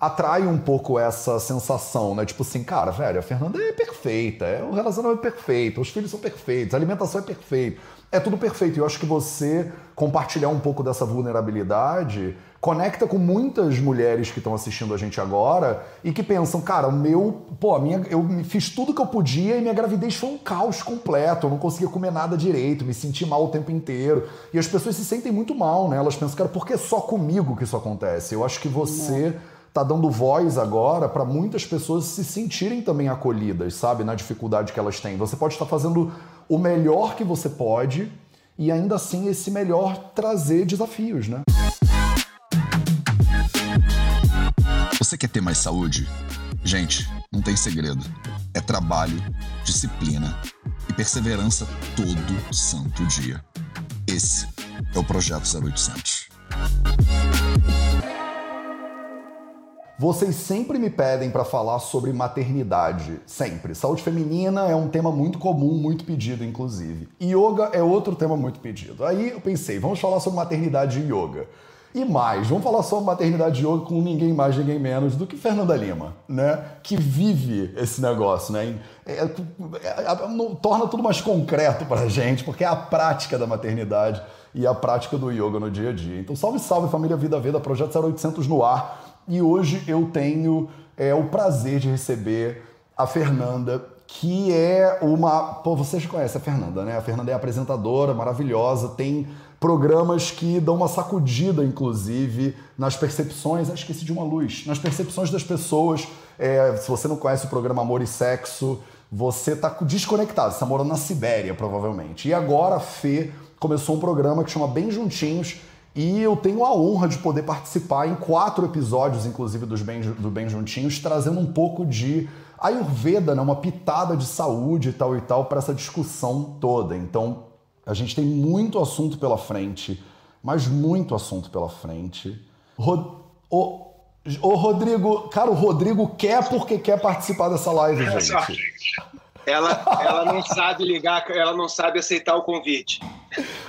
atrai um pouco essa sensação, né? Tipo assim, cara, velho, a Fernanda é perfeita, é o relacionamento é perfeito, os filhos são perfeitos, a alimentação é perfeita, é tudo perfeito. E eu acho que você compartilhar um pouco dessa vulnerabilidade conecta com muitas mulheres que estão assistindo a gente agora e que pensam, cara, o meu, pô, a minha, eu fiz tudo que eu podia e minha gravidez foi um caos completo, eu não conseguia comer nada direito, me senti mal o tempo inteiro. E as pessoas se sentem muito mal, né? Elas pensam, cara, por que só comigo que isso acontece? Eu acho que você tá dando voz agora para muitas pessoas se sentirem também acolhidas, sabe, na dificuldade que elas têm. Você pode estar fazendo o melhor que você pode e ainda assim esse melhor trazer desafios, né? Você quer ter mais saúde? Gente, não tem segredo. É trabalho, disciplina e perseverança todo santo dia. Esse é o Projeto 0800. Vocês sempre me pedem para falar sobre maternidade, sempre. Saúde feminina é um tema muito comum, muito pedido, inclusive. Yoga é outro tema muito pedido. Aí eu pensei, vamos falar sobre maternidade e yoga. E mais, vamos falar sobre maternidade e yoga com ninguém mais, ninguém menos do que Fernanda Lima, né? Que vive esse negócio, né? É, é, é, torna tudo mais concreto para a gente, porque é a prática da maternidade e a prática do yoga no dia a dia. Então, salve, salve família Vida Veda, Projeto 0800 no ar e hoje eu tenho é, o prazer de receber a Fernanda, que é uma. Pô, vocês conhecem a Fernanda, né? A Fernanda é apresentadora maravilhosa, tem programas que dão uma sacudida, inclusive, nas percepções. Ah, esqueci de uma luz. Nas percepções das pessoas. É, se você não conhece o programa Amor e Sexo, você tá desconectado. Você tá morando na Sibéria, provavelmente. E agora a Fê começou um programa que chama Bem Juntinhos e eu tenho a honra de poder participar em quatro episódios, inclusive, dos Bem, do Bem Juntinhos, trazendo um pouco de Ayurveda, né? uma pitada de saúde e tal e tal, para essa discussão toda. Então, a gente tem muito assunto pela frente, mas muito assunto pela frente. Rod... O... Ô, Rodrigo, cara, o Rodrigo quer porque quer participar dessa live, gente. Ela, ela não sabe ligar, ela não sabe aceitar o convite.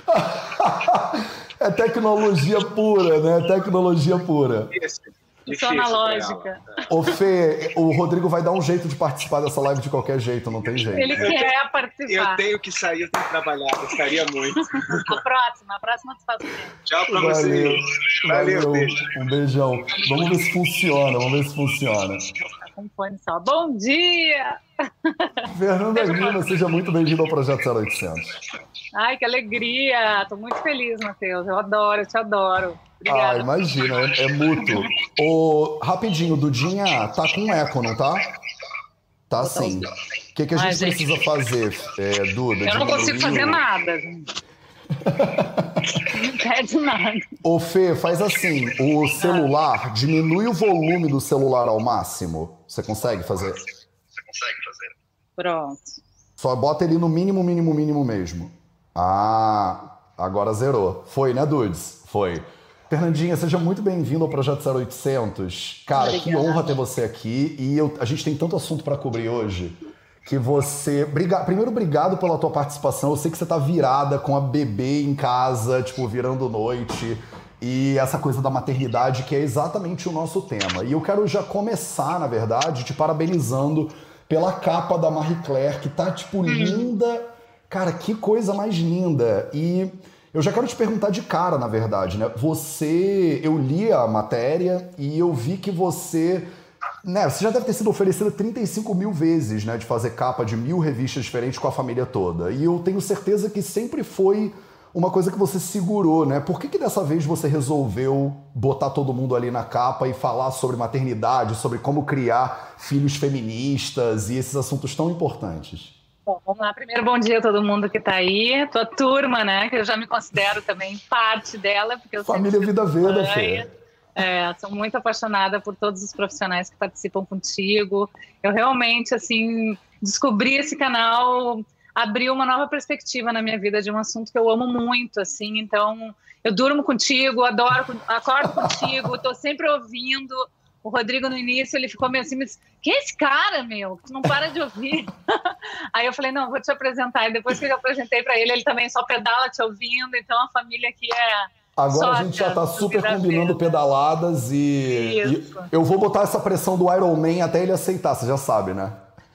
É tecnologia pura, né? Tecnologia pura. Isso. analógica. Ô Fê, o Rodrigo vai dar um jeito de participar dessa live de qualquer jeito, não tem jeito. Ele quer participar. Eu tenho que sair, eu tenho que trabalhar, gostaria muito. A próxima, a próxima tu faz Tchau pra Valeu. vocês. Valeu, Valeu. Beijo. Um beijão. Vamos ver se funciona, vamos ver se funciona. Um fone só. Bom dia! Fernanda Lima, seja muito bem-vindo ao Projeto 0800. Ai, que alegria! Estou muito feliz, Matheus. Eu adoro, eu te adoro. Obrigada. Ah, imagina, é, é mútuo. O, rapidinho, Dudinha, tá com eco, não tá? Tá sim. O que, que a gente, Ai, gente precisa fazer, é, Duda? Eu não consigo fazer nada, gente. não pede nada. Ô Fê, faz assim: o celular, diminui o volume do celular ao máximo. Você consegue fazer? Você consegue fazer. Pronto. Só bota ele no mínimo, mínimo, mínimo mesmo. Ah, agora zerou. Foi, né, Dudes? Foi. Fernandinha, seja muito bem-vindo ao Projeto 0800. Cara, Obrigada. que honra ter você aqui. E eu, a gente tem tanto assunto para cobrir hoje que você. Briga... Primeiro, obrigado pela tua participação. Eu sei que você tá virada com a bebê em casa, tipo, virando noite. E essa coisa da maternidade, que é exatamente o nosso tema. E eu quero já começar, na verdade, te parabenizando pela capa da Marie Claire, que tá, tipo, hum. linda Cara, que coisa mais linda. E eu já quero te perguntar de cara, na verdade, né? Você. Eu li a matéria e eu vi que você. Né, você já deve ter sido oferecido 35 mil vezes, né? De fazer capa de mil revistas diferentes com a família toda. E eu tenho certeza que sempre foi uma coisa que você segurou, né? Por que, que dessa vez você resolveu botar todo mundo ali na capa e falar sobre maternidade, sobre como criar filhos feministas e esses assuntos tão importantes? Bom, vamos lá. Primeiro, bom dia a todo mundo que está aí. Tua turma, né? Que eu já me considero também parte dela. Porque eu Família Vida Veda, Fê. É, sou muito apaixonada por todos os profissionais que participam contigo. Eu realmente, assim, descobri esse canal, abriu uma nova perspectiva na minha vida de um assunto que eu amo muito, assim. Então, eu durmo contigo, adoro, acordo contigo, estou sempre ouvindo o Rodrigo no início ele ficou meio assim, mas quem é esse cara, meu? Tu não para de ouvir. Aí eu falei, não, vou te apresentar. E depois que eu apresentei para ele, ele também só pedala te ouvindo. Então a família aqui é Agora a gente já tá super combinando pedaladas e, e, eu vou botar essa pressão do Iron Man até ele aceitar, você já sabe, né?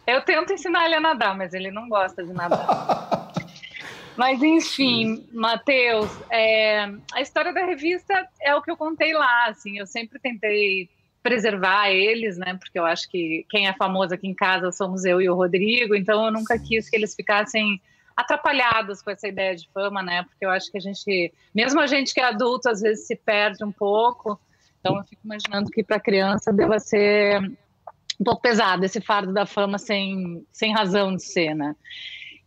Eu tento ensinar ele a nadar, mas ele não gosta de nadar. mas enfim, Matheus, é, a história da revista é o que eu contei lá, assim, eu sempre tentei preservar eles, né? Porque eu acho que quem é famoso aqui em casa somos eu e o Rodrigo, então eu nunca quis que eles ficassem atrapalhados com essa ideia de fama, né? Porque eu acho que a gente, mesmo a gente que é adulto, às vezes se perde um pouco. Então eu fico imaginando que para criança deva ser um pouco pesado esse fardo da fama sem, sem razão de ser, né?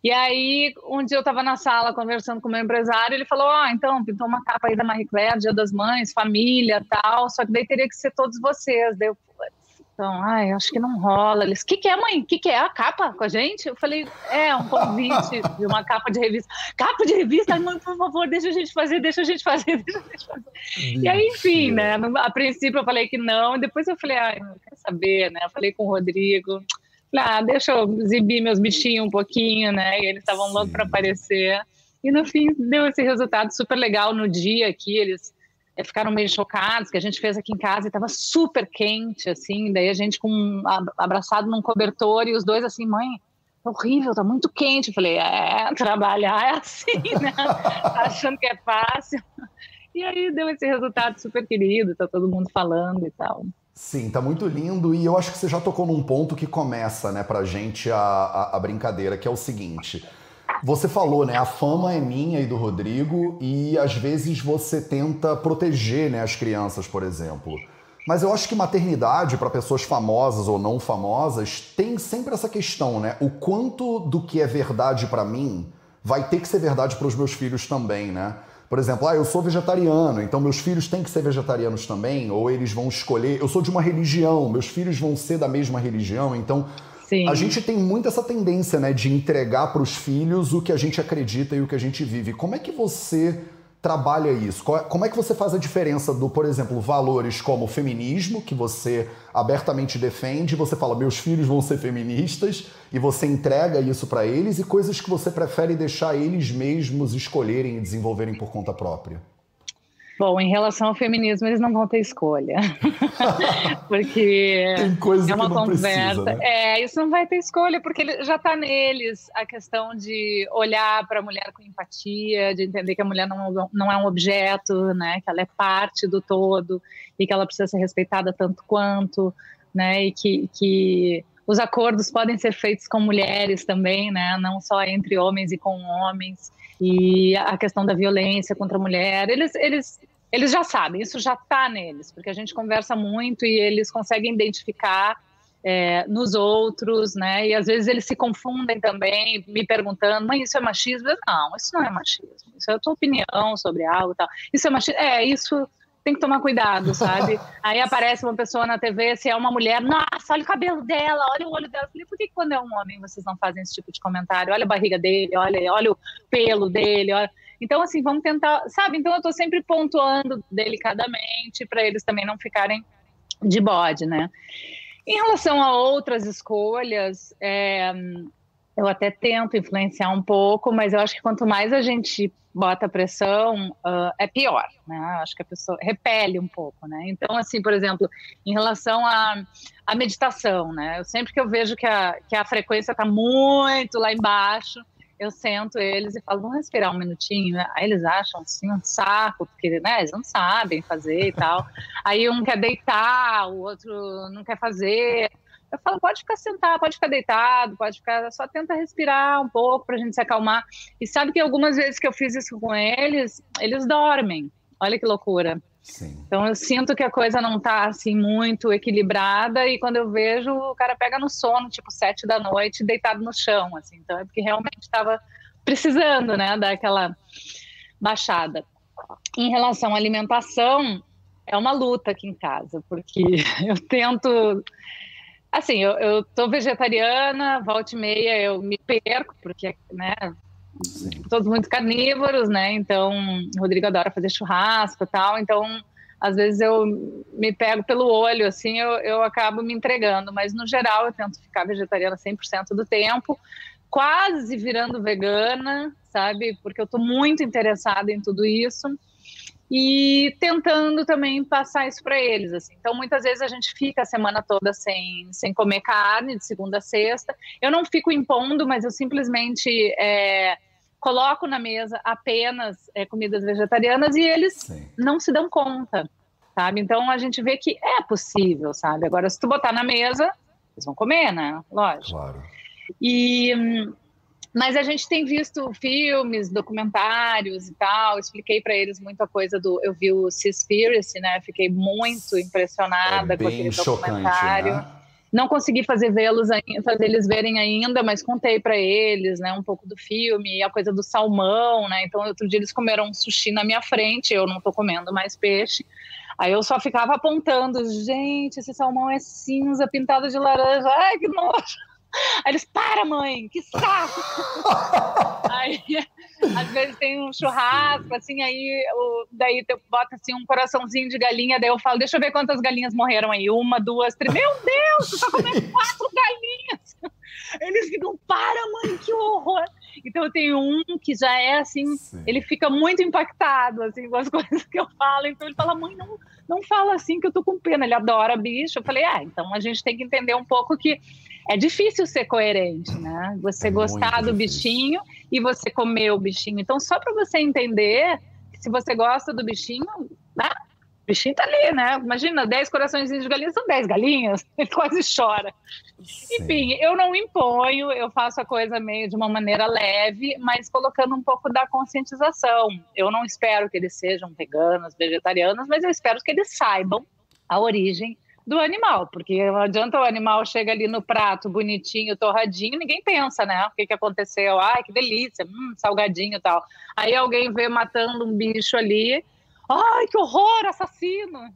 E aí, um dia eu estava na sala conversando com o meu empresário, ele falou: Ó, oh, então, pintou uma capa aí da Marie Claire, Dia das Mães, família tal, só que daí teria que ser todos vocês. Daí eu, então, ai, acho que não rola. Eles, o que, que é, mãe? O que, que é? A capa com a gente? Eu falei, é, um convite de uma capa de revista. Capa de revista? mãe, por favor, deixa a gente fazer, deixa a gente fazer, deixa a gente fazer. E aí, enfim, né? A princípio eu falei que não, e depois eu falei, ai, não quero saber, né? Eu falei com o Rodrigo. Falei, ah, deixa eu exibir meus bichinhos um pouquinho, né? E eles estavam loucos para aparecer. E no fim deu esse resultado super legal no dia aqui. Eles é, ficaram meio chocados, que a gente fez aqui em casa e estava super quente, assim, daí a gente com abraçado num cobertor e os dois assim, mãe, tá horrível, tá muito quente. Eu falei, é, trabalhar é assim, né? Tá achando que é fácil. E aí deu esse resultado super querido, tá todo mundo falando e tal. Sim, tá muito lindo e eu acho que você já tocou num ponto que começa, né, pra gente a, a, a brincadeira, que é o seguinte. Você falou, né? A fama é minha e do Rodrigo, e às vezes você tenta proteger né, as crianças, por exemplo. Mas eu acho que maternidade, para pessoas famosas ou não famosas, tem sempre essa questão, né? O quanto do que é verdade para mim vai ter que ser verdade para os meus filhos também, né? Por exemplo, ah, eu sou vegetariano, então meus filhos têm que ser vegetarianos também, ou eles vão escolher. Eu sou de uma religião, meus filhos vão ser da mesma religião, então Sim. A gente tem muito essa tendência, né, de entregar para os filhos o que a gente acredita e o que a gente vive. Como é que você trabalha isso? É, como é que você faz a diferença do, por exemplo, valores como o feminismo, que você abertamente defende, você fala, meus filhos vão ser feministas, e você entrega isso para eles, e coisas que você prefere deixar eles mesmos escolherem e desenvolverem por conta própria? Bom, em relação ao feminismo, eles não vão ter escolha. porque Tem coisa é uma que não conversa. Precisa, né? É, isso não vai ter escolha, porque já está neles a questão de olhar para a mulher com empatia, de entender que a mulher não, não é um objeto, né? Que ela é parte do todo e que ela precisa ser respeitada tanto quanto, né? E que, que os acordos podem ser feitos com mulheres também, né? Não só entre homens e com homens e a questão da violência contra a mulher, eles, eles, eles já sabem, isso já está neles, porque a gente conversa muito e eles conseguem identificar é, nos outros, né? E às vezes eles se confundem também, me perguntando, mas isso é machismo? Não, isso não é machismo, isso é a tua opinião sobre algo e tal. Isso é machismo? É, isso tem que tomar cuidado, sabe? Aí aparece uma pessoa na TV, se é uma mulher, nossa, olha o cabelo dela, olha o olho dela. Eu falei, por que quando é um homem vocês não fazem esse tipo de comentário? Olha a barriga dele, olha, olha o pelo dele, olha... Então, assim, vamos tentar, sabe? Então, eu estou sempre pontuando delicadamente para eles também não ficarem de bode, né? Em relação a outras escolhas, é, eu até tento influenciar um pouco, mas eu acho que quanto mais a gente bota pressão, uh, é pior, né? Acho que a pessoa repele um pouco, né? Então, assim, por exemplo, em relação à, à meditação, né? Eu sempre que eu vejo que a, que a frequência está muito lá embaixo, eu sento eles e falo, vamos respirar um minutinho. Aí eles acham assim um saco, porque né, eles não sabem fazer e tal. Aí um quer deitar, o outro não quer fazer. Eu falo, pode ficar sentado, pode ficar deitado, pode ficar, só tenta respirar um pouco para a gente se acalmar. E sabe que algumas vezes que eu fiz isso com eles, eles dormem. Olha que loucura. Sim. Então eu sinto que a coisa não está assim muito equilibrada e quando eu vejo o cara pega no sono, tipo sete da noite, deitado no chão, assim. Então é porque realmente estava precisando, né, dar aquela baixada. Em relação à alimentação, é uma luta aqui em casa, porque eu tento Assim, eu, eu tô vegetariana, volta e meia eu me perco, porque, né, Sim. todos muito carnívoros, né, então o Rodrigo adora fazer churrasco e tal, então às vezes eu me pego pelo olho, assim, eu, eu acabo me entregando, mas no geral eu tento ficar vegetariana 100% do tempo, quase virando vegana, sabe, porque eu tô muito interessada em tudo isso, e tentando também passar isso para eles. Assim. Então, muitas vezes a gente fica a semana toda sem, sem comer carne, de segunda a sexta. Eu não fico impondo, mas eu simplesmente é, coloco na mesa apenas é, comidas vegetarianas e eles Sim. não se dão conta, sabe? Então, a gente vê que é possível, sabe? Agora, se tu botar na mesa, eles vão comer, né? Lógico. Claro. E hum, mas a gente tem visto filmes, documentários e tal. Expliquei para eles muita coisa do. Eu vi o Seaspiracy, né? Fiquei muito impressionada é com aquele documentário. Né? Não consegui fazer vê-los fazer eles verem ainda, mas contei para eles, né, um pouco do filme, a coisa do salmão, né? Então outro dia eles comeram um sushi na minha frente, eu não tô comendo mais peixe. Aí eu só ficava apontando, gente, esse salmão é cinza, pintado de laranja. Ai, que nojo. Aí eles, para, mãe, que saco! aí, às vezes tem um churrasco, assim, aí o, daí tu bota assim um coraçãozinho de galinha, daí eu falo, deixa eu ver quantas galinhas morreram aí. Uma, duas, três. Meu Deus, tu tá comendo quatro galinhas! Eles ficam, para, mãe, que horror! Então eu tenho um que já é assim, Sim. ele fica muito impactado assim com as coisas que eu falo. Então ele fala, mãe, não, não fala assim que eu tô com pena. Ele adora bicho. Eu falei, ah, então a gente tem que entender um pouco que é difícil ser coerente, né? Você gostar do bichinho e você comer o bichinho. Então, só para você entender que se você gosta do bichinho, né? O bichinho tá ali, né? Imagina, 10 corações de galinha são 10 galinhas, ele quase chora. Sim. Enfim, eu não imponho, eu faço a coisa meio de uma maneira leve, mas colocando um pouco da conscientização. Eu não espero que eles sejam veganos, vegetarianos, mas eu espero que eles saibam a origem do animal, porque não adianta o animal chega ali no prato bonitinho, torradinho, ninguém pensa, né? O que, que aconteceu? Ai, que delícia, hum, salgadinho e tal. Aí alguém vê matando um bicho ali, ai, que horror, assassino.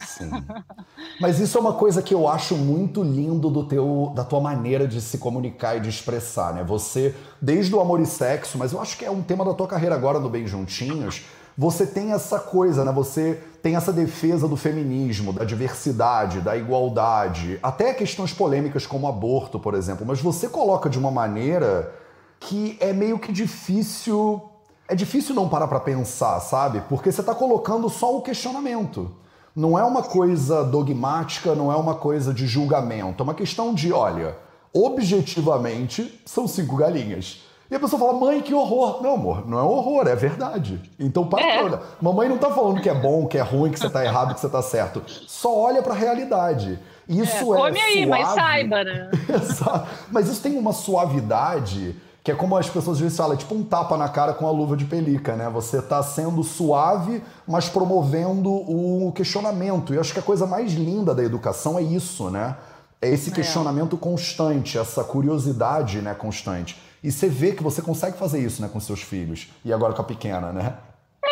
Sim. Mas isso é uma coisa que eu acho muito lindo do teu, da tua maneira de se comunicar e de expressar, né? Você, desde o amor e sexo, mas eu acho que é um tema da tua carreira agora no Bem Juntinhos, você tem essa coisa, né? Você tem essa defesa do feminismo, da diversidade, da igualdade, até questões polêmicas como aborto, por exemplo, mas você coloca de uma maneira que é meio que difícil. É difícil não parar para pensar, sabe? Porque você está colocando só o questionamento. Não é uma coisa dogmática, não é uma coisa de julgamento. É uma questão de, olha, objetivamente são cinco galinhas. E a pessoa fala, mãe, que horror. Não, amor, não é horror, é verdade. Então para é. olha. Mamãe não tá falando que é bom, que é ruim, que você tá errado, que você tá certo. Só olha para a realidade. Isso é. Come é aí, suave. mas saiba, né? Exato. Mas isso tem uma suavidade que é como as pessoas às vezes falam, é tipo um tapa na cara com a luva de pelica, né? Você tá sendo suave, mas promovendo o questionamento. E eu acho que a coisa mais linda da educação é isso, né? É esse é. questionamento é. constante, essa curiosidade né, constante. E você vê que você consegue fazer isso né, com seus filhos. E agora com a pequena, né?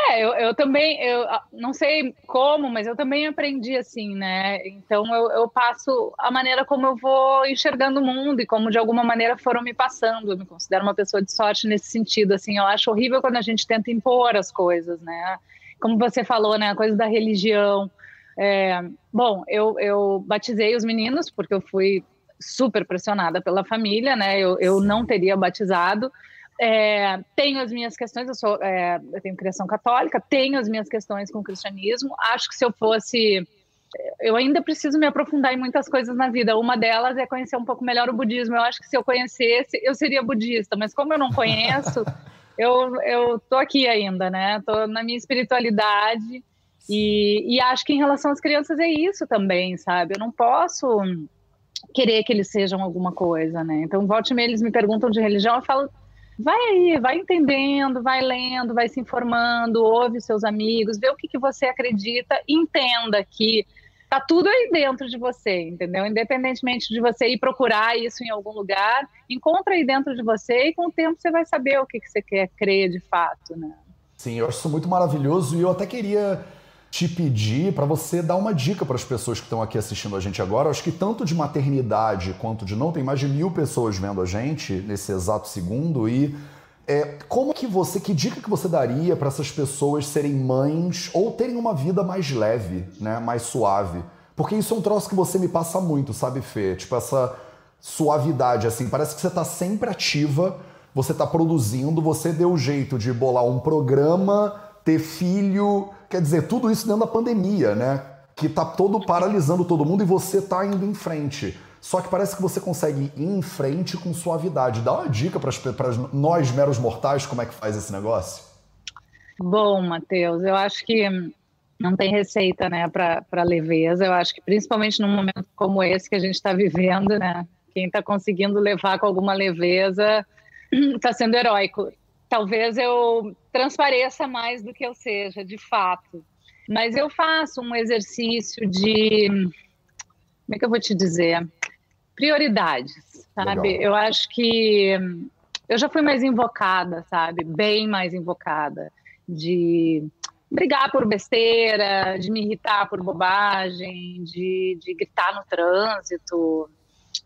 É, eu, eu também, eu não sei como, mas eu também aprendi assim, né? Então eu, eu passo a maneira como eu vou enxergando o mundo e como de alguma maneira foram me passando. Eu me considero uma pessoa de sorte nesse sentido, assim. Eu acho horrível quando a gente tenta impor as coisas, né? Como você falou, né? A coisa da religião. É, bom, eu, eu batizei os meninos porque eu fui super pressionada pela família, né? Eu, eu não teria batizado. É, tenho as minhas questões, eu, sou, é, eu tenho criação católica, tenho as minhas questões com o cristianismo. Acho que se eu fosse. Eu ainda preciso me aprofundar em muitas coisas na vida. Uma delas é conhecer um pouco melhor o budismo. Eu acho que se eu conhecesse, eu seria budista, mas como eu não conheço, eu, eu tô aqui ainda, né? Tô na minha espiritualidade. E, e acho que em relação às crianças é isso também, sabe? Eu não posso querer que eles sejam alguma coisa, né? Então, volte e meia, eles me perguntam de religião, eu falo, vai aí, vai entendendo, vai lendo, vai se informando, ouve seus amigos, vê o que, que você acredita, entenda que tá tudo aí dentro de você, entendeu? Independentemente de você ir procurar isso em algum lugar, encontra aí dentro de você e com o tempo você vai saber o que, que você quer crer de fato, né? Sim, eu acho isso muito maravilhoso e eu até queria te pedir para você dar uma dica para as pessoas que estão aqui assistindo a gente agora. acho que tanto de maternidade quanto de não, tem mais de mil pessoas vendo a gente nesse exato segundo. E é, como que você, que dica que você daria para essas pessoas serem mães ou terem uma vida mais leve, né, mais suave? Porque isso é um troço que você me passa muito, sabe, Fê? Tipo essa suavidade, assim, parece que você está sempre ativa, você está produzindo, você deu jeito de bolar um programa ter filho, quer dizer, tudo isso dentro da pandemia, né? Que tá todo paralisando todo mundo e você tá indo em frente. Só que parece que você consegue ir em frente com suavidade. Dá uma dica para nós, meros mortais, como é que faz esse negócio? Bom, Matheus, eu acho que não tem receita né, para leveza. Eu acho que principalmente num momento como esse que a gente está vivendo, né? Quem está conseguindo levar com alguma leveza está sendo heróico talvez eu transpareça mais do que eu seja, de fato. Mas eu faço um exercício de. Como é que eu vou te dizer? Prioridades, sabe? Legal. Eu acho que eu já fui mais invocada, sabe? Bem mais invocada. De brigar por besteira, de me irritar por bobagem, de, de gritar no trânsito,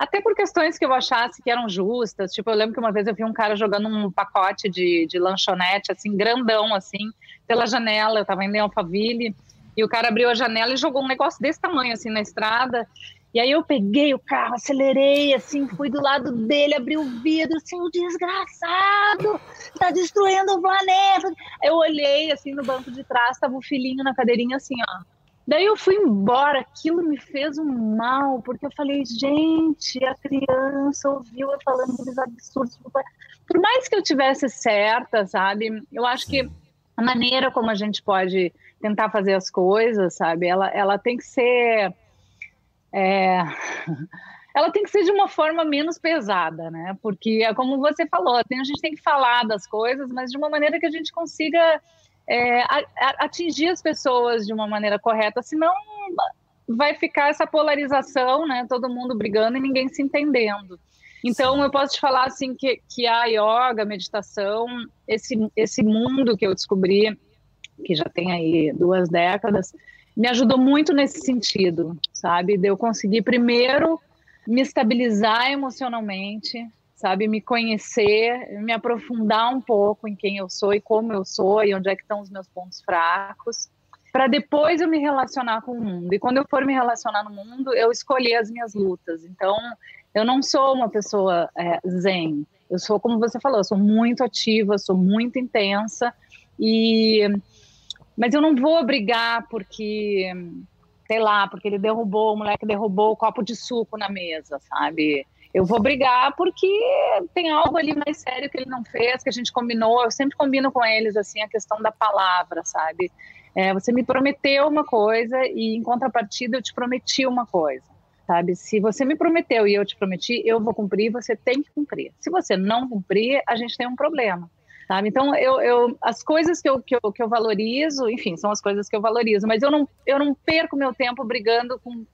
até por questões que eu achasse que eram justas. Tipo, eu lembro que uma vez eu vi um cara jogando um pacote de, de lanchonete, assim, grandão, assim, pela janela. Eu tava indo em Alphaville e o cara abriu a janela e jogou um negócio desse tamanho, assim, na estrada. E aí eu peguei o carro, acelerei, assim, fui do lado dele, abri o vidro, assim, o desgraçado, tá destruindo o planeta. Eu olhei, assim, no banco de trás, tava o filhinho na cadeirinha, assim, ó Daí eu fui embora, aquilo me fez um mal, porque eu falei, gente, a criança ouviu eu falando aqueles absurdos. Por mais que eu tivesse certa, sabe? Eu acho que a maneira como a gente pode tentar fazer as coisas, sabe? Ela, ela tem que ser. É... ela tem que ser de uma forma menos pesada, né? Porque, é como você falou, a gente tem que falar das coisas, mas de uma maneira que a gente consiga é, a, a, atingir as pessoas de uma maneira correta, senão vai ficar essa polarização, né? Todo mundo brigando e ninguém se entendendo. Então, Sim. eu posso te falar assim que, que a yoga, a meditação, esse, esse mundo que eu descobri, que já tem aí duas décadas, me ajudou muito nesse sentido, sabe? De eu conseguir primeiro me estabilizar emocionalmente, sabe? Me conhecer, me aprofundar um pouco em quem eu sou e como eu sou e onde é que estão os meus pontos fracos, para depois eu me relacionar com o mundo. E quando eu for me relacionar no mundo, eu escolher as minhas lutas. Então, eu não sou uma pessoa é, zen. Eu sou, como você falou, eu sou muito ativa, sou muito intensa e mas eu não vou brigar porque sei lá, porque ele derrubou, o moleque derrubou o copo de suco na mesa, sabe? Eu vou brigar porque tem algo ali mais sério que ele não fez, que a gente combinou. Eu sempre combino com eles assim a questão da palavra, sabe? É, você me prometeu uma coisa e em contrapartida eu te prometi uma coisa, sabe? Se você me prometeu e eu te prometi, eu vou cumprir, você tem que cumprir. Se você não cumprir, a gente tem um problema. Sabe? Então, eu, eu, as coisas que eu, que, eu, que eu valorizo, enfim, são as coisas que eu valorizo, mas eu não, eu não perco meu tempo brigando com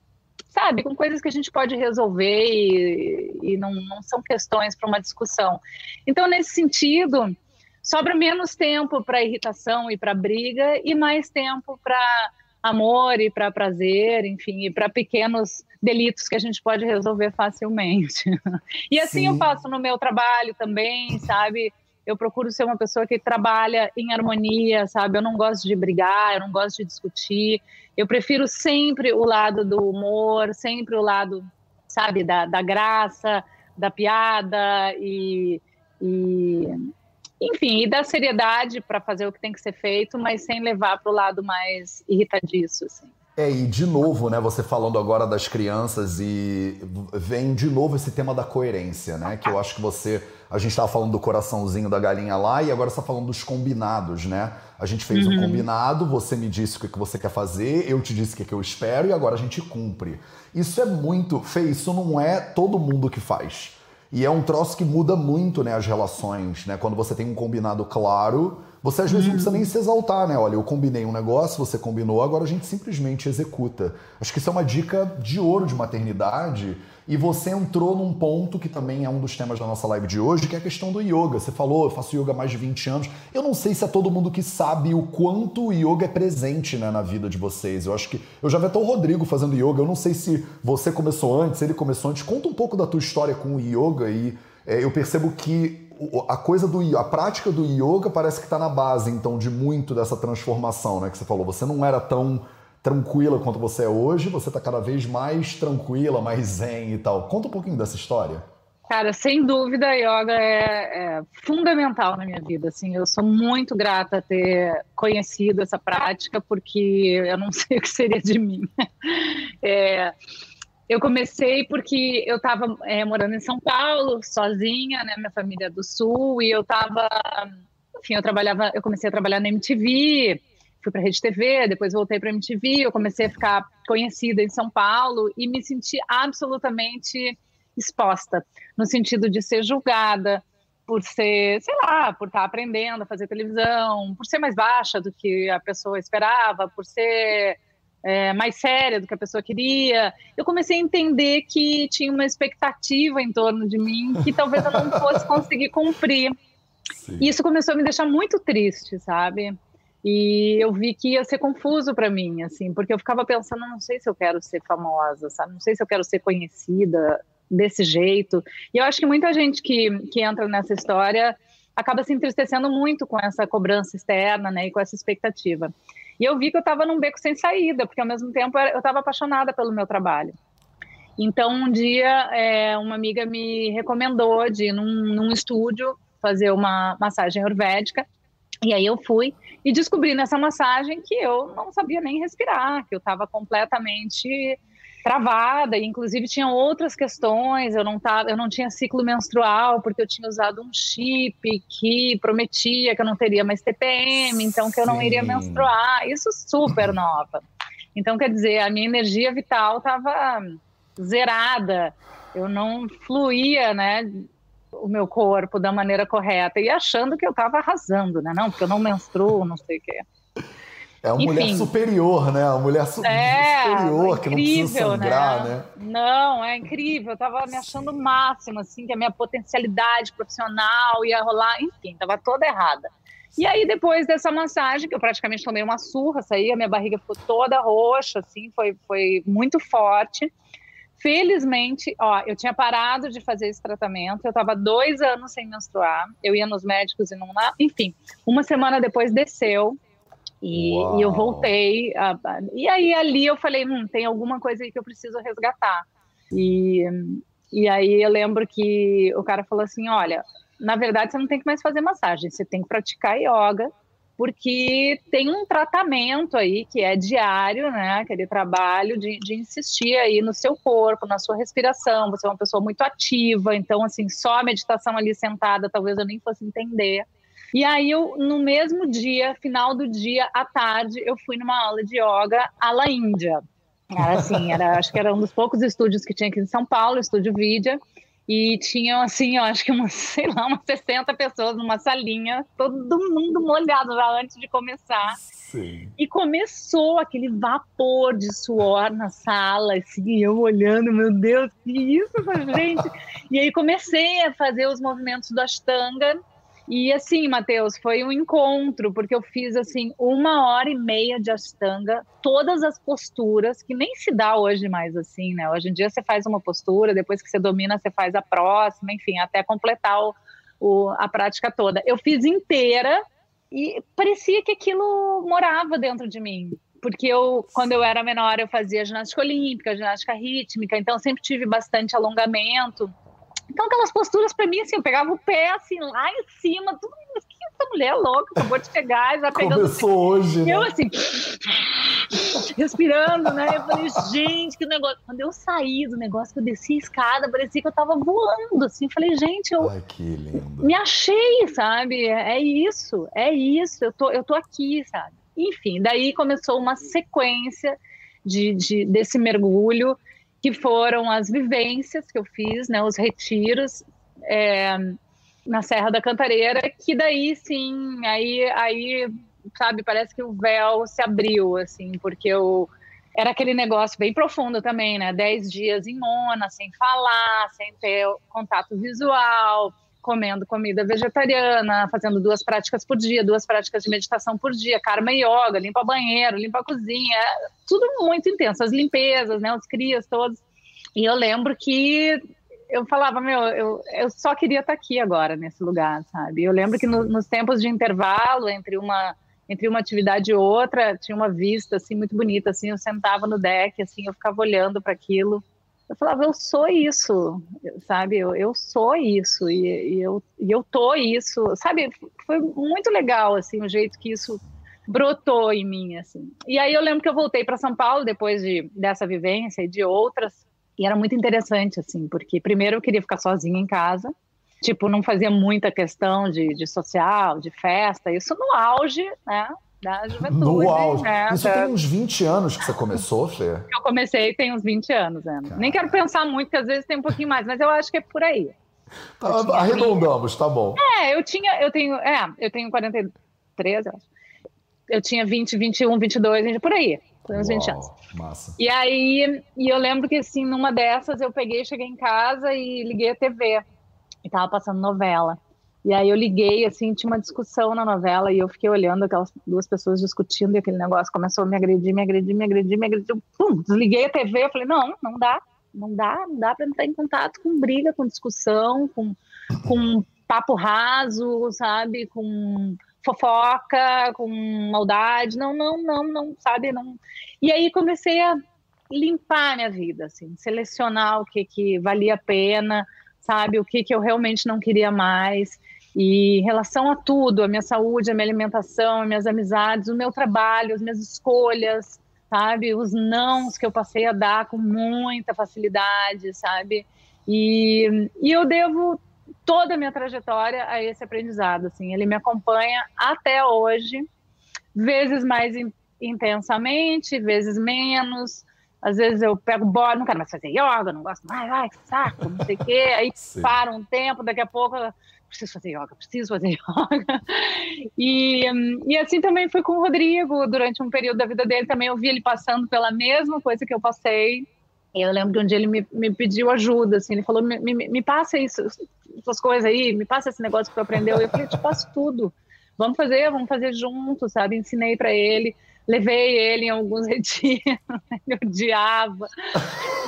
sabe, com coisas que a gente pode resolver e, e não, não são questões para uma discussão. Então, nesse sentido, sobra menos tempo para irritação e para briga e mais tempo para amor e para prazer, enfim, e para pequenos delitos que a gente pode resolver facilmente. e assim Sim. eu faço no meu trabalho também, sabe? Eu procuro ser uma pessoa que trabalha em harmonia, sabe? Eu não gosto de brigar, eu não gosto de discutir. Eu prefiro sempre o lado do humor, sempre o lado, sabe, da, da graça, da piada e, e enfim, e da seriedade para fazer o que tem que ser feito, mas sem levar para o lado mais irritadiço, assim. É, e de novo, né, você falando agora das crianças e vem de novo esse tema da coerência, né, que eu acho que você, a gente estava falando do coraçãozinho da galinha lá e agora está falando dos combinados, né? A gente fez uhum. um combinado, você me disse o que você quer fazer, eu te disse o que eu espero e agora a gente cumpre. Isso é muito, Fê, isso não é todo mundo que faz. E é um troço que muda muito, né, as relações, né? Quando você tem um combinado claro, você às vezes não precisa nem se exaltar, né? Olha, eu combinei um negócio, você combinou, agora a gente simplesmente executa. Acho que isso é uma dica de ouro de maternidade. E você entrou num ponto que também é um dos temas da nossa live de hoje, que é a questão do yoga. Você falou, eu faço yoga há mais de 20 anos. Eu não sei se é todo mundo que sabe o quanto o yoga é presente né, na vida de vocês. Eu acho que. Eu já vi até o Rodrigo fazendo yoga. Eu não sei se você começou antes, ele começou antes. Conta um pouco da tua história com o yoga e é, eu percebo que a coisa do a prática do yoga parece que está na base então de muito dessa transformação, né? Que você falou, você não era tão tranquila quanto você é hoje, você está cada vez mais tranquila, mais zen e tal. Conta um pouquinho dessa história. Cara, sem dúvida, yoga é, é, fundamental na minha vida. Assim, eu sou muito grata a ter conhecido essa prática, porque eu não sei o que seria de mim. É, eu comecei porque eu estava é, morando em São Paulo, sozinha, né? Minha família é do Sul, e eu estava, enfim, eu trabalhava, eu comecei a trabalhar na MTV, fui para Rede TV, depois voltei para MTV, eu comecei a ficar conhecida em São Paulo e me senti absolutamente exposta, no sentido de ser julgada por ser, sei lá, por estar aprendendo a fazer televisão, por ser mais baixa do que a pessoa esperava, por ser é, mais séria do que a pessoa queria. Eu comecei a entender que tinha uma expectativa em torno de mim que talvez eu não fosse conseguir cumprir. Sim. E isso começou a me deixar muito triste, sabe? E eu vi que ia ser confuso para mim, assim, porque eu ficava pensando, não sei se eu quero ser famosa, sabe? Não sei se eu quero ser conhecida desse jeito. E eu acho que muita gente que, que entra nessa história acaba se entristecendo muito com essa cobrança externa, né, e com essa expectativa. E eu vi que eu estava num beco sem saída, porque ao mesmo tempo eu estava apaixonada pelo meu trabalho. Então, um dia, é, uma amiga me recomendou de ir num, num estúdio fazer uma massagem ayurvédica. E aí eu fui e descobri nessa massagem que eu não sabia nem respirar, que eu estava completamente travada, e inclusive tinha outras questões, eu não tava, eu não tinha ciclo menstrual porque eu tinha usado um chip que prometia que eu não teria mais TPM, então que eu não iria menstruar, isso super nova. Então quer dizer, a minha energia vital estava zerada, eu não fluía, né, o meu corpo da maneira correta e achando que eu estava arrasando, né? Não, porque eu não menstruo, não sei o quê. É uma Enfim, mulher superior, né? Uma mulher su é, superior, que não precisa sangrar, né? né? Não, é incrível. Eu tava me achando o máximo, assim, que a minha potencialidade profissional ia rolar. Enfim, tava toda errada. E aí, depois dessa massagem, que eu praticamente tomei uma surra, saí, a minha barriga ficou toda roxa, assim, foi, foi muito forte. Felizmente, ó, eu tinha parado de fazer esse tratamento, eu tava dois anos sem menstruar, eu ia nos médicos e não... Enfim, uma semana depois desceu, e, e, eu voltei. A, e aí ali eu falei, hum, tem alguma coisa aí que eu preciso resgatar. E, e aí eu lembro que o cara falou assim, olha, na verdade você não tem que mais fazer massagem, você tem que praticar yoga, porque tem um tratamento aí que é diário, né? Aquele trabalho de, de insistir aí no seu corpo, na sua respiração. Você é uma pessoa muito ativa, então assim, só a meditação ali sentada, talvez eu nem fosse entender. E aí, eu, no mesmo dia, final do dia, à tarde, eu fui numa aula de yoga à la Índia. Era assim, era, acho que era um dos poucos estúdios que tinha aqui em São Paulo, estúdio Vidya. E tinham, assim, eu acho que umas, sei lá, umas 60 pessoas numa salinha, todo mundo molhado já antes de começar. Sim. E começou aquele vapor de suor na sala, assim, eu olhando, meu Deus, que isso, gente? E aí comecei a fazer os movimentos do Ashtanga, e assim, Matheus, foi um encontro, porque eu fiz assim uma hora e meia de Ashtanga, todas as posturas, que nem se dá hoje mais assim, né? Hoje em dia você faz uma postura, depois que você domina, você faz a próxima, enfim, até completar o, o, a prática toda. Eu fiz inteira e parecia que aquilo morava dentro de mim. Porque eu, quando eu era menor, eu fazia ginástica olímpica, ginástica rítmica, então sempre tive bastante alongamento. Então, aquelas posturas para mim, assim, eu pegava o pé, assim, lá em cima, tudo, mas que essa mulher é louca, acabou de chegar, já pegando... Começou hoje, né? Eu, assim, respirando, né? Eu falei, gente, que negócio... Quando eu saí do negócio, que eu desci a escada, parecia que eu tava voando, assim. Eu falei, gente, eu... Ai, que lindo. Me achei, sabe? É isso, é isso, eu tô, eu tô aqui, sabe? Enfim, daí começou uma sequência de, de desse mergulho que foram as vivências que eu fiz, né, os retiros é, na Serra da Cantareira, que daí sim, aí, aí, sabe, parece que o véu se abriu, assim, porque eu era aquele negócio bem profundo também, né? Dez dias em Mona, sem falar, sem ter contato visual, comendo comida vegetariana, fazendo duas práticas por dia, duas práticas de meditação por dia, karma yoga, limpa banheiro, limpa a cozinha, tudo muito intenso, as limpezas, né, os crias todos. E eu lembro que eu falava, meu, eu, eu só queria estar aqui agora, nesse lugar, sabe? Eu lembro que no, nos tempos de intervalo entre uma entre uma atividade e outra, tinha uma vista assim muito bonita, assim, eu sentava no deck, assim, eu ficava olhando para aquilo eu falava, eu sou isso, sabe? Eu, eu sou isso e, e, eu, e eu tô isso, sabe? Foi muito legal, assim, o jeito que isso brotou em mim, assim. E aí eu lembro que eu voltei para São Paulo depois de, dessa vivência e de outras, e era muito interessante, assim, porque primeiro eu queria ficar sozinha em casa, tipo, não fazia muita questão de, de social, de festa, isso no auge, né? Da juventude. No auge. Né? Isso tem uns 20 anos que você começou, Fê? Eu comecei tem uns 20 anos, né? Nem quero pensar muito, porque às vezes tem um pouquinho mais, mas eu acho que é por aí. Tá, arredondamos, 20... tá bom. É, eu tinha, eu tenho, é, eu tenho 43, eu acho. Eu tinha 20, 21, 22, por aí. Foi uns Uau, 20 anos. Massa. E aí, e eu lembro que assim, numa dessas eu peguei, cheguei em casa e liguei a TV. E tava passando novela. E aí eu liguei, assim, tinha uma discussão na novela e eu fiquei olhando aquelas duas pessoas discutindo e aquele negócio começou a me agredir, me agredir, me agredir, me agredir. Pum, desliguei a TV, eu falei, não, não dá, não dá, não dá para entrar em contato com briga, com discussão, com, com papo raso, sabe, com fofoca, com maldade, não, não, não, não, sabe, não. E aí comecei a limpar minha vida, assim, selecionar o que que valia a pena, sabe, o que que eu realmente não queria mais. E em relação a tudo, a minha saúde, a minha alimentação, as minhas amizades, o meu trabalho, as minhas escolhas, sabe? Os nãos que eu passei a dar com muita facilidade, sabe? E, e eu devo toda a minha trajetória a esse aprendizado, assim. Ele me acompanha até hoje, vezes mais in, intensamente, vezes menos. Às vezes eu pego bola, não quero mais fazer yoga, não gosto mais, ai, saco, não sei o quê. Aí Sim. para um tempo, daqui a pouco preciso fazer yoga, preciso fazer yoga. E, e assim também foi com o Rodrigo, durante um período da vida dele também eu vi ele passando pela mesma coisa que eu passei. Eu lembro que um dia ele me, me pediu ajuda, assim, ele falou, me, me, me passa isso, essas coisas aí, me passa esse negócio que tu aprendeu. Eu falei, eu te passo tudo, vamos fazer, vamos fazer juntos, sabe? Ensinei para ele, levei ele em alguns retiros, ele odiava.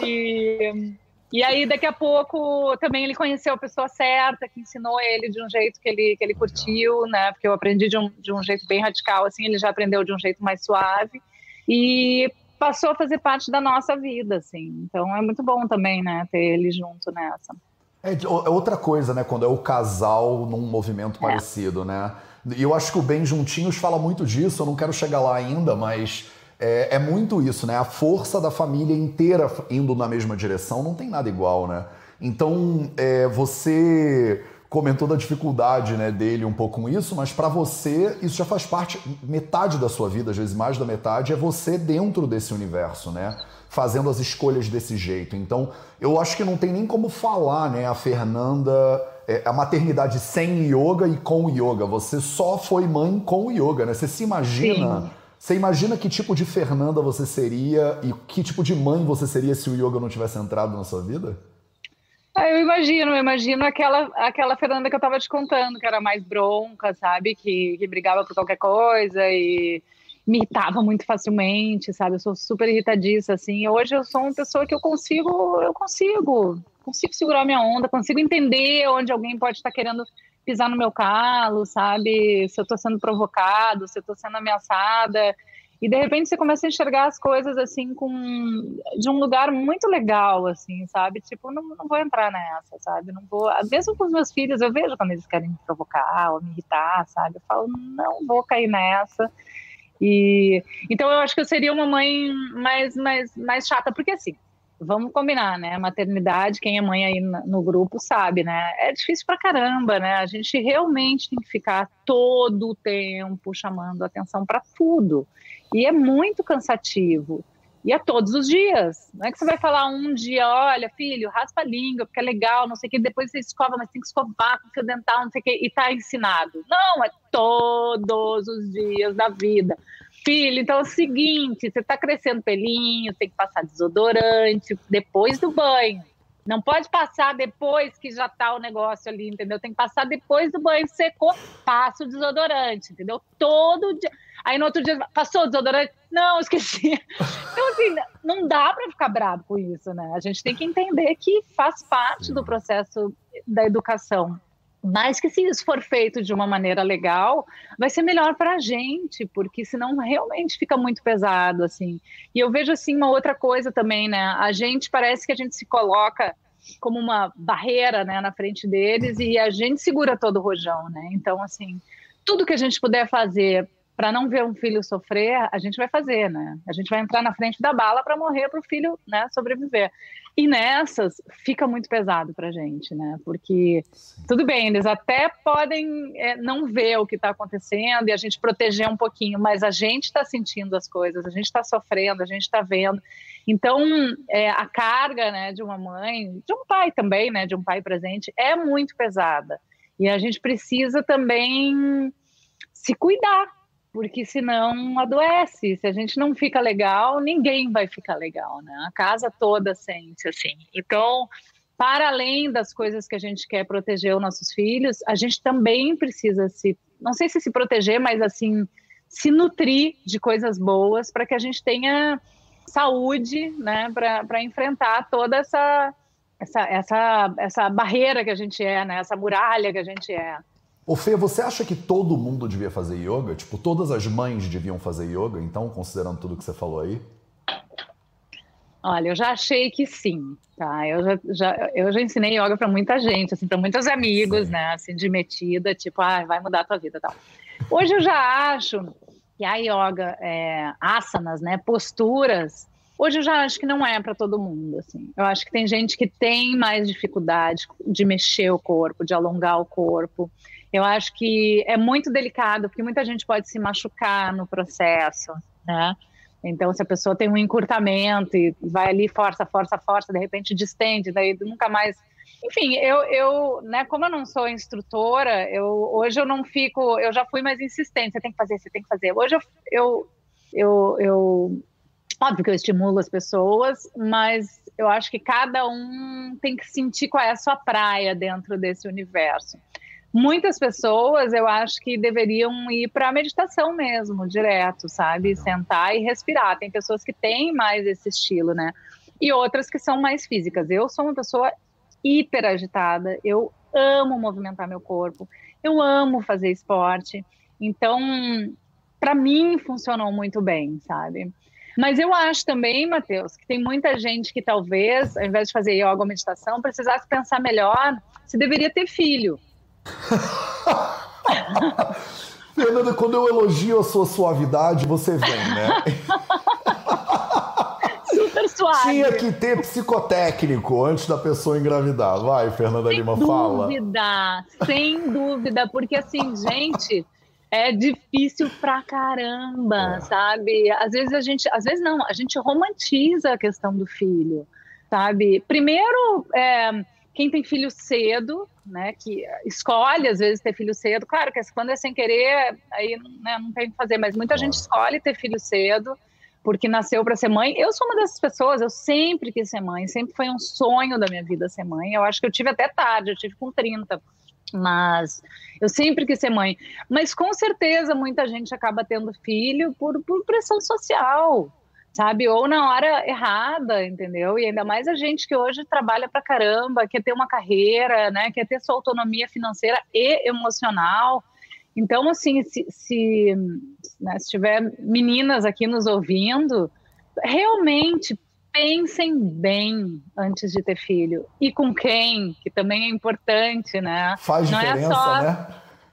E e aí, daqui a pouco, também ele conheceu a pessoa certa, que ensinou ele de um jeito que ele, que ele curtiu, né? Porque eu aprendi de um, de um jeito bem radical, assim, ele já aprendeu de um jeito mais suave. E passou a fazer parte da nossa vida, assim. Então é muito bom também, né, ter ele junto nessa. É, é outra coisa, né, quando é o casal num movimento é. parecido, né? E eu acho que o Bem Juntinhos fala muito disso, eu não quero chegar lá ainda, mas é, é, muito isso, né? A força da família inteira indo na mesma direção não tem nada igual, né? Então, é, você comentou da dificuldade né, dele um pouco com isso, mas para você isso já faz parte, metade da sua vida, às vezes mais da metade, é você dentro desse universo, né? Fazendo as escolhas desse jeito. Então, eu acho que não tem nem como falar, né? A Fernanda, é, a maternidade sem yoga e com yoga. Você só foi mãe com yoga, né? Você se imagina. Sim você imagina que tipo de Fernanda você seria e que tipo de mãe você seria se o yoga não tivesse entrado na sua vida? Ah, eu imagino, eu imagino aquela, aquela Fernanda que eu estava te contando, que era mais bronca, sabe? Que, que brigava por qualquer coisa e me irritava muito facilmente, sabe? Eu sou super irritadiça, assim. Hoje eu sou uma pessoa que eu consigo, eu consigo, consigo segurar minha onda, consigo entender onde alguém pode estar querendo pisar no meu calo, sabe? Se eu tô sendo provocado, se eu tô sendo ameaçada. E de repente você começa a enxergar as coisas assim com de um lugar muito legal, assim, sabe? Tipo, não, não vou entrar nessa, sabe? Não vou. Mesmo com os meus filhos, eu vejo quando eles querem me provocar ou me irritar, sabe? Eu falo, não vou cair nessa. E então eu acho que eu seria uma mãe mais, mais, mais chata, porque assim, vamos combinar, né? Maternidade, quem é mãe aí no grupo sabe, né? É difícil pra caramba, né? A gente realmente tem que ficar todo o tempo chamando atenção para tudo. E é muito cansativo. E é todos os dias. Não é que você vai falar um dia, olha, filho, raspa a língua, porque é legal, não sei o que, depois você escova, mas tem que escovar com fio dental, não sei o que, e tá ensinado. Não, é todos os dias da vida filho, então é o seguinte, você está crescendo pelinho, tem que passar desodorante depois do banho. Não pode passar depois que já tá o negócio ali, entendeu? Tem que passar depois do banho secou, passa o desodorante, entendeu? Todo dia. Aí no outro dia, passou o desodorante? Não, esqueci. Então, assim, não dá para ficar bravo com isso, né? A gente tem que entender que faz parte do processo da educação. Mas que se isso for feito de uma maneira legal, vai ser melhor para a gente, porque senão realmente fica muito pesado, assim. E eu vejo, assim, uma outra coisa também, né? A gente parece que a gente se coloca como uma barreira, né, na frente deles e a gente segura todo o rojão, né? Então, assim, tudo que a gente puder fazer para não ver um filho sofrer, a gente vai fazer, né? A gente vai entrar na frente da bala para morrer para o filho, né, sobreviver. E nessas fica muito pesado para a gente, né? Porque tudo bem, eles até podem é, não ver o que está acontecendo e a gente proteger um pouquinho, mas a gente está sentindo as coisas, a gente está sofrendo, a gente está vendo. Então, é, a carga, né, de uma mãe, de um pai também, né, de um pai presente, é muito pesada. E a gente precisa também se cuidar, porque senão adoece. Se a gente não fica legal, ninguém vai ficar legal, né? A casa toda sente assim. Então, para além das coisas que a gente quer proteger os nossos filhos, a gente também precisa se, não sei se se proteger, mas assim, se nutrir de coisas boas para que a gente tenha saúde, né, para enfrentar toda essa, essa, essa, essa barreira que a gente é, né, essa muralha que a gente é. Ô Fê, você acha que todo mundo devia fazer yoga? Tipo, todas as mães deviam fazer yoga, então, considerando tudo que você falou aí? Olha, eu já achei que sim, tá? Eu já, já eu já ensinei yoga para muita gente, assim, para muitos amigos, sim. né? Assim, de metida, tipo, ah, vai mudar a tua vida, tal. Hoje eu já acho que a yoga, é, asanas, né? Posturas, hoje eu já acho que não é para todo mundo, assim. Eu acho que tem gente que tem mais dificuldade de mexer o corpo, de alongar o corpo. Eu acho que é muito delicado, porque muita gente pode se machucar no processo, né? Então, se a pessoa tem um encurtamento e vai ali, força, força, força, de repente distende, daí nunca mais. Enfim, eu, eu né, como eu não sou instrutora, eu, hoje eu não fico, eu já fui mais insistente, você tem que fazer, você tem que fazer. Hoje eu, eu, eu, eu óbvio que eu estimulo as pessoas, mas eu acho que cada um tem que sentir qual é a sua praia dentro desse universo muitas pessoas eu acho que deveriam ir para a meditação mesmo, direto, sabe? Sentar e respirar. Tem pessoas que têm mais esse estilo, né? E outras que são mais físicas. Eu sou uma pessoa hiper agitada, eu amo movimentar meu corpo, eu amo fazer esporte. Então, para mim funcionou muito bem, sabe? Mas eu acho também, Matheus, que tem muita gente que talvez, ao invés de fazer yoga ou meditação, precisasse pensar melhor se deveria ter filho Fernanda, quando eu elogio a sua suavidade, você vem, né? Super suave. Tinha que ter psicotécnico antes da pessoa engravidar. Vai, Fernanda sem Lima, dúvida, fala. Sem dúvida, sem dúvida, porque assim, gente, é difícil pra caramba, é. sabe? Às vezes a gente, às vezes não, a gente romantiza a questão do filho, sabe? Primeiro, é, quem tem filho cedo, né, que escolhe às vezes ter filho cedo, claro que quando é sem querer, aí né, não tem o que fazer, mas muita gente escolhe ter filho cedo porque nasceu para ser mãe. Eu sou uma dessas pessoas, eu sempre quis ser mãe, sempre foi um sonho da minha vida ser mãe. Eu acho que eu tive até tarde, eu tive com 30, mas eu sempre quis ser mãe. Mas com certeza muita gente acaba tendo filho por, por pressão social, sabe? Ou na hora errada, entendeu? E ainda mais a gente que hoje trabalha pra caramba, quer ter uma carreira, né? Quer ter sua autonomia financeira e emocional. Então, assim, se, se, né, se tiver meninas aqui nos ouvindo, realmente pensem bem antes de ter filho. E com quem, que também é importante, né? Faz não é diferença, é só, né?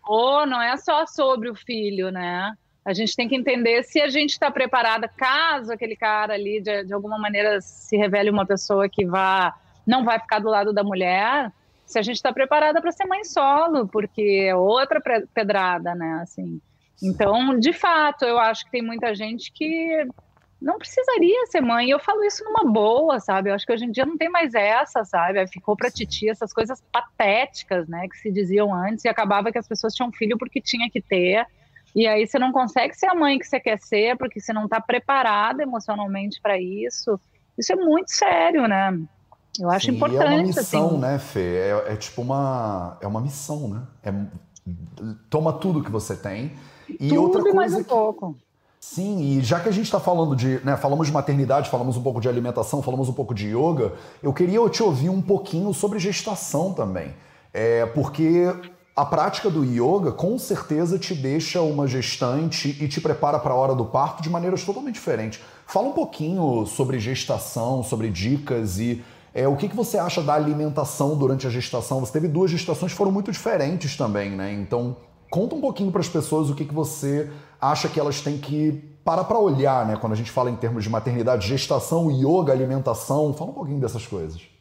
Ou não é só sobre o filho, né? A gente tem que entender se a gente está preparada, caso aquele cara ali, de, de alguma maneira, se revele uma pessoa que vá, não vai ficar do lado da mulher, se a gente está preparada para ser mãe solo, porque é outra pedrada, né? Assim. Então, de fato, eu acho que tem muita gente que não precisaria ser mãe. Eu falo isso numa boa, sabe? Eu acho que hoje em dia não tem mais essa, sabe? Ficou para titia essas coisas patéticas, né? Que se diziam antes e acabava que as pessoas tinham filho porque tinha que ter. E aí você não consegue ser a mãe que você quer ser porque você não está preparada emocionalmente para isso. Isso é muito sério, né? Eu acho Sim, importante. É uma missão, assim. né, Fê? É, é, tipo uma. É uma missão, né? É, toma tudo que você tem. E tudo outra coisa. mais um que, pouco. Sim, e já que a gente está falando de. Né, falamos de maternidade, falamos um pouco de alimentação, falamos um pouco de yoga, eu queria te ouvir um pouquinho sobre gestação também. É, porque a prática do yoga com certeza te deixa uma gestante e te prepara para a hora do parto de maneiras totalmente diferentes. Fala um pouquinho sobre gestação, sobre dicas e é, o que, que você acha da alimentação durante a gestação. Você teve duas gestações que foram muito diferentes também, né? Então, conta um pouquinho para as pessoas o que, que você acha que elas têm que parar para olhar, né? Quando a gente fala em termos de maternidade, gestação, yoga, alimentação. Fala um pouquinho dessas coisas.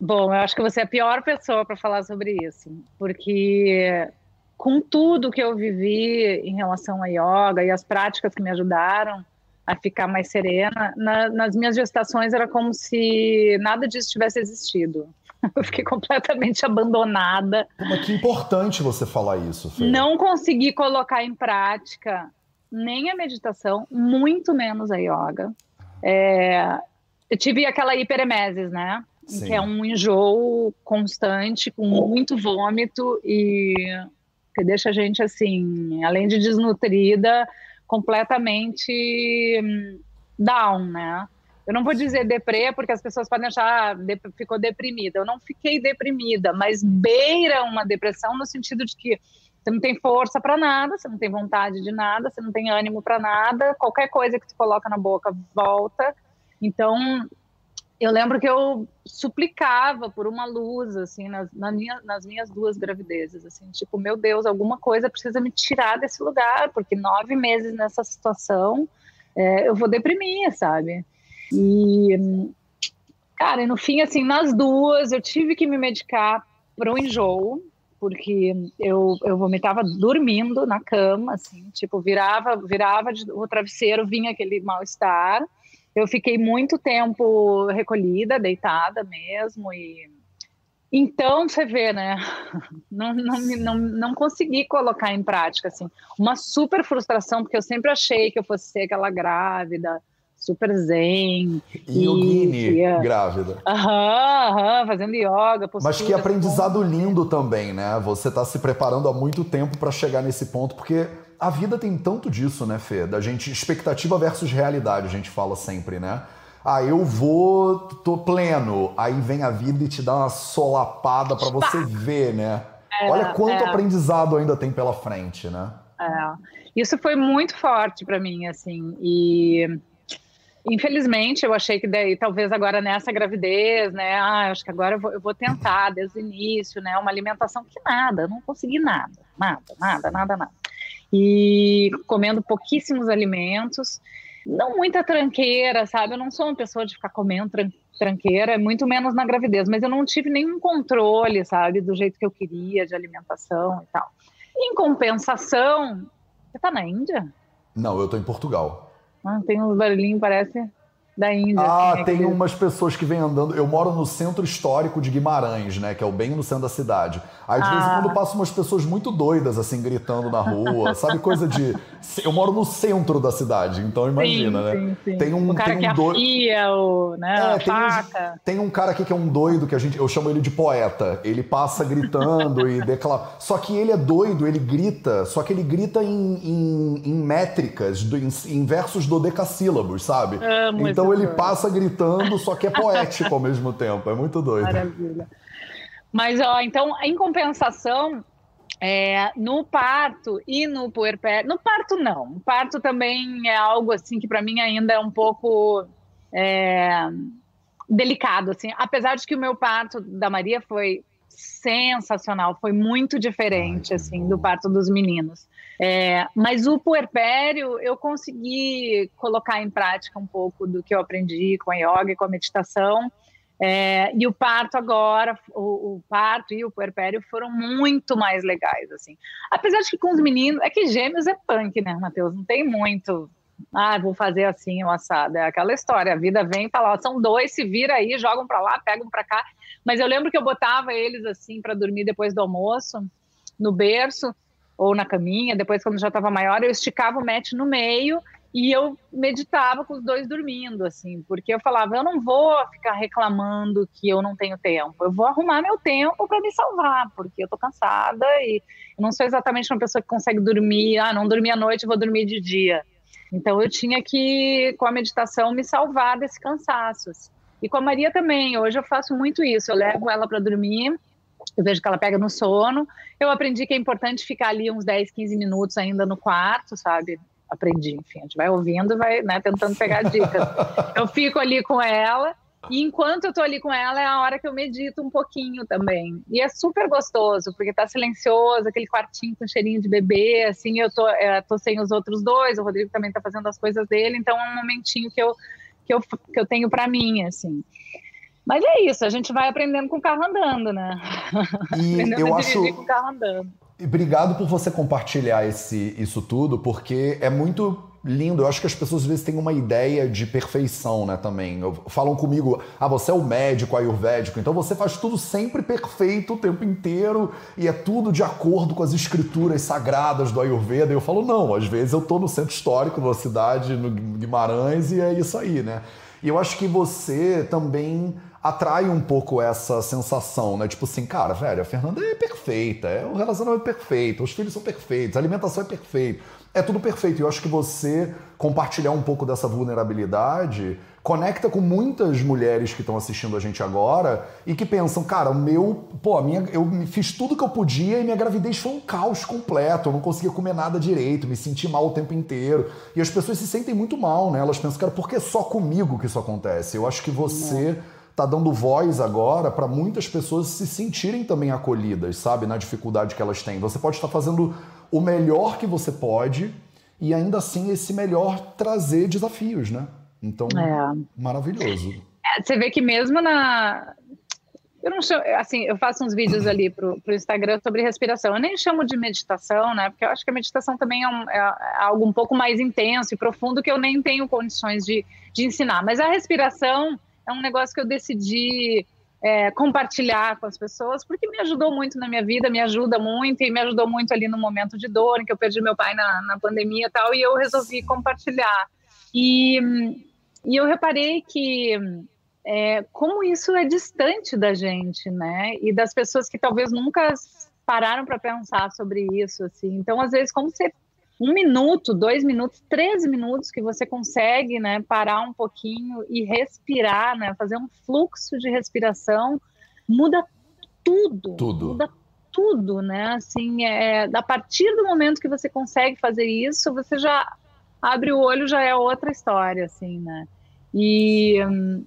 Bom, eu acho que você é a pior pessoa para falar sobre isso, porque com tudo que eu vivi em relação a yoga e as práticas que me ajudaram a ficar mais serena, na, nas minhas gestações era como se nada disso tivesse existido. Eu fiquei completamente abandonada. Mas que importante você falar isso, Fê. Não consegui colocar em prática nem a meditação, muito menos a yoga. É, eu tive aquela hiperemesis, né? Sim. que é um enjoo constante, com muito vômito e que deixa a gente assim, além de desnutrida, completamente hum, down, né? Eu não vou dizer deprê, porque as pessoas podem achar, ah, ficou deprimida. Eu não fiquei deprimida, mas beira uma depressão no sentido de que você não tem força para nada, você não tem vontade de nada, você não tem ânimo para nada, qualquer coisa que tu coloca na boca volta. Então, eu lembro que eu suplicava por uma luz, assim, nas, na minha, nas minhas duas gravidezes, assim, tipo, meu Deus, alguma coisa precisa me tirar desse lugar, porque nove meses nessa situação, é, eu vou deprimir, sabe? E, cara, e no fim, assim, nas duas, eu tive que me medicar para um enjoo, porque eu, eu vomitava dormindo na cama, assim, tipo, virava, virava de, o travesseiro, vinha aquele mal-estar, eu fiquei muito tempo recolhida, deitada mesmo, e então você vê, né? Não, não, não, não consegui colocar em prática, assim, uma super frustração, porque eu sempre achei que eu fosse ser aquela grávida, super zen. Yogini, e, grávida. Aham, aham, fazendo yoga. Postura, Mas que aprendizado lindo também, né? Você está se preparando há muito tempo para chegar nesse ponto, porque a vida tem tanto disso, né, Fê? Da gente, expectativa versus realidade, a gente fala sempre, né? Ah, eu vou, tô pleno. Aí vem a vida e te dá uma solapada para você ver, né? É, Olha quanto é. aprendizado ainda tem pela frente, né? É. Isso foi muito forte para mim, assim. E infelizmente eu achei que daí, talvez agora nessa gravidez, né? Ah, acho que agora eu vou, eu vou tentar desde o início, né? Uma alimentação que nada, não consegui nada, nada, nada, nada, nada e comendo pouquíssimos alimentos, não muita tranqueira, sabe? Eu não sou uma pessoa de ficar comendo tran tranqueira, muito menos na gravidez, mas eu não tive nenhum controle, sabe, do jeito que eu queria de alimentação e tal. Em compensação, você tá na Índia? Não, eu tô em Portugal. Ah, tem uns barulhinhos, parece da Índia. Ah, assim, tem umas pessoas que vêm andando. Eu moro no centro histórico de Guimarães, né? Que é o bem no centro da cidade. Aí de ah. vez em ah. quando passam umas pessoas muito doidas, assim, gritando na rua. sabe, coisa de. Eu moro no centro da cidade, então imagina, sim, né? Sim, sim. Tem um, o cara tem um que doido. Afia, o, né, é, tem, um, tem um cara aqui que é um doido que a gente. Eu chamo ele de poeta. Ele passa gritando e declara. Só que ele é doido, ele grita, só que ele grita em, em, em métricas, em, em versos dodecassílabos, sabe? Amo então então ele passa gritando, só que é poético ao mesmo tempo. É muito doido. Maravilha. Mas, ó, então, em compensação, é, no parto e no puerpério, no parto não, o parto também é algo assim que para mim ainda é um pouco é, delicado, assim, apesar de que o meu parto da Maria foi sensacional, foi muito diferente Ai, assim bom. do parto dos meninos. É, mas o puerpério eu consegui colocar em prática um pouco do que eu aprendi com a yoga e com a meditação. É, e o parto agora, o, o, parto e o puerpério foram muito mais legais, assim. Apesar de que com os meninos, é que gêmeos é punk, né, Matheus? Não tem muito. Ah, vou fazer assim, o assado. É aquela história, a vida vem e fala, ó, são dois, se vira aí, jogam para lá, pegam para cá. Mas eu lembro que eu botava eles assim para dormir depois do almoço, no berço, ou na caminha, depois quando já estava maior, eu esticava o mat no meio e eu meditava com os dois dormindo, assim, porque eu falava, eu não vou ficar reclamando que eu não tenho tempo, eu vou arrumar meu tempo para me salvar, porque eu tô cansada e não sou exatamente uma pessoa que consegue dormir, ah, não dormi à noite, vou dormir de dia. Então eu tinha que, com a meditação, me salvar desse cansaço. Assim. E com a Maria também, hoje eu faço muito isso, eu levo ela para dormir eu vejo que ela pega no sono. Eu aprendi que é importante ficar ali uns 10, 15 minutos ainda no quarto, sabe? Aprendi, enfim, a gente vai ouvindo e vai né, tentando pegar dicas. Eu fico ali com ela. E enquanto eu tô ali com ela, é a hora que eu medito um pouquinho também. E é super gostoso, porque tá silencioso, aquele quartinho com cheirinho de bebê, assim, eu tô, eu tô sem os outros dois, o Rodrigo também tá fazendo as coisas dele, então é um momentinho que eu, que eu, que eu tenho para mim, assim. Mas é isso, a gente vai aprendendo com o carro andando, né? E eu acho. com o carro andando. Obrigado por você compartilhar esse, isso tudo, porque é muito lindo. Eu acho que as pessoas às vezes têm uma ideia de perfeição, né, também. Falam comigo, ah, você é o médico ayurvédico, então você faz tudo sempre perfeito o tempo inteiro e é tudo de acordo com as escrituras sagradas do Ayurveda. E eu falo, não, às vezes eu tô no centro histórico da cidade, no Guimarães, e é isso aí, né? E eu acho que você também atrai um pouco essa sensação, né? Tipo assim, cara, velho, a Fernanda é perfeita, é, o relacionamento é perfeito, os filhos são perfeitos, a alimentação é perfeita, é tudo perfeito. E eu acho que você compartilhar um pouco dessa vulnerabilidade conecta com muitas mulheres que estão assistindo a gente agora e que pensam, cara, o meu, pô, a minha, eu fiz tudo que eu podia e minha gravidez foi um caos completo, eu não conseguia comer nada direito, me senti mal o tempo inteiro. E as pessoas se sentem muito mal, né? Elas pensam, cara, por que é só comigo que isso acontece? Eu acho que você não está dando voz agora para muitas pessoas se sentirem também acolhidas, sabe, na dificuldade que elas têm. Você pode estar fazendo o melhor que você pode e ainda assim esse melhor trazer desafios, né? Então, é. maravilhoso. É, você vê que mesmo na eu não chamo, assim, eu faço uns vídeos ali pro, pro Instagram sobre respiração. Eu nem chamo de meditação, né? Porque eu acho que a meditação também é, um, é, algo um pouco mais intenso e profundo que eu nem tenho condições de, de ensinar. Mas a respiração é um negócio que eu decidi é, compartilhar com as pessoas, porque me ajudou muito na minha vida, me ajuda muito, e me ajudou muito ali no momento de dor, em que eu perdi meu pai na, na pandemia e tal, e eu resolvi compartilhar. E, e eu reparei que é, como isso é distante da gente, né? E das pessoas que talvez nunca pararam para pensar sobre isso, assim. Então, às vezes, como você um minuto, dois minutos, três minutos que você consegue, né, parar um pouquinho e respirar, né, fazer um fluxo de respiração, muda tudo, tudo. muda tudo, né, assim, é, a partir do momento que você consegue fazer isso, você já abre o olho, já é outra história, assim, né, e, hum,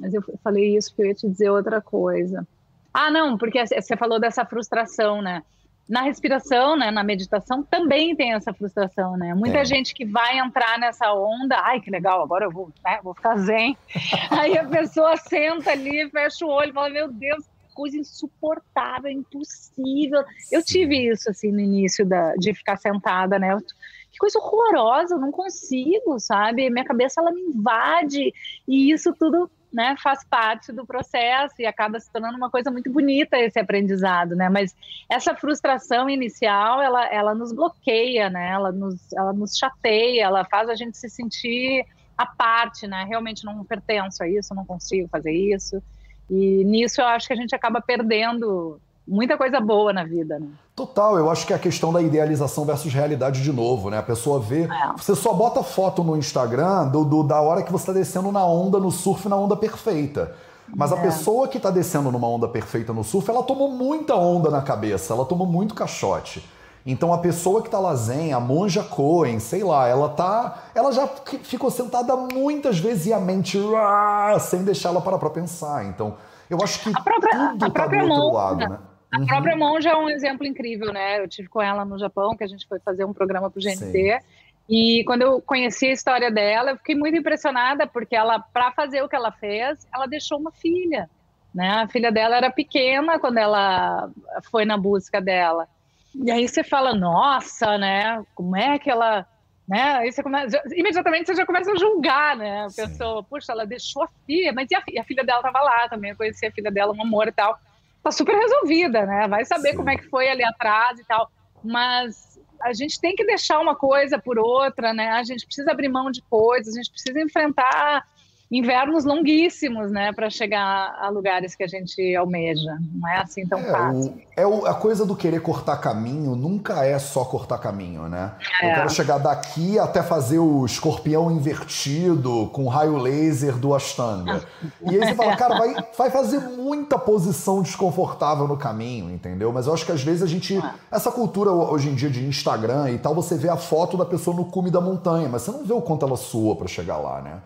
mas eu falei isso porque eu ia te dizer outra coisa. Ah, não, porque você falou dessa frustração, né, na respiração, né, na meditação, também tem essa frustração, né? Muita é. gente que vai entrar nessa onda, ai, que legal, agora eu vou, né, vou ficar zen. Aí a pessoa senta ali, fecha o olho fala, meu Deus, coisa insuportável, impossível. Sim. Eu tive isso, assim, no início da, de ficar sentada, né? Que coisa horrorosa, eu não consigo, sabe? Minha cabeça, ela me invade, e isso tudo né, faz parte do processo e acaba se tornando uma coisa muito bonita esse aprendizado, né? Mas essa frustração inicial, ela, ela nos bloqueia, né? Ela nos, ela nos chateia, ela faz a gente se sentir à parte, né? Realmente não pertenço a isso, não consigo fazer isso. E nisso eu acho que a gente acaba perdendo muita coisa boa na vida, né? Total, eu acho que é a questão da idealização versus realidade de novo, né? A pessoa vê. É. Você só bota foto no Instagram do, do, da hora que você está descendo na onda, no surf, na onda perfeita. Mas é. a pessoa que está descendo numa onda perfeita no surf, ela tomou muita onda na cabeça, ela tomou muito caixote. Então a pessoa que tá lá zen, a monja Cohen, sei lá, ela tá. Ela já ficou sentada muitas vezes e a mente sem deixar ela parar pra pensar. Então, eu acho que a própria, tudo a tá do outro monja, lado, né? A uhum. própria Monja é um exemplo incrível, né? Eu tive com ela no Japão, que a gente foi fazer um programa para o GNT. Sim. E quando eu conheci a história dela, eu fiquei muito impressionada, porque ela, para fazer o que ela fez, ela deixou uma filha. Né? A filha dela era pequena quando ela foi na busca dela. E aí você fala, nossa, né? Como é que ela. Né? Aí você começa, imediatamente você já começa a julgar, né? A pessoa, puxa, ela deixou a filha, mas e a, e a filha dela estava lá também, eu conheci a filha dela, um amor e tal tá super resolvida, né? Vai saber Sim. como é que foi ali atrás e tal. Mas a gente tem que deixar uma coisa por outra, né? A gente precisa abrir mão de coisas, a gente precisa enfrentar invernos longuíssimos, né, para chegar a lugares que a gente almeja. Não é assim tão é, fácil. O, é o, a coisa do querer cortar caminho nunca é só cortar caminho, né? É. Eu quero chegar daqui até fazer o escorpião invertido com raio laser do Ashtanga. E aí você fala, cara, vai, vai fazer muita posição desconfortável no caminho, entendeu? Mas eu acho que às vezes a gente. É. Essa cultura hoje em dia de Instagram e tal, você vê a foto da pessoa no cume da montanha, mas você não vê o quanto ela sua para chegar lá, né?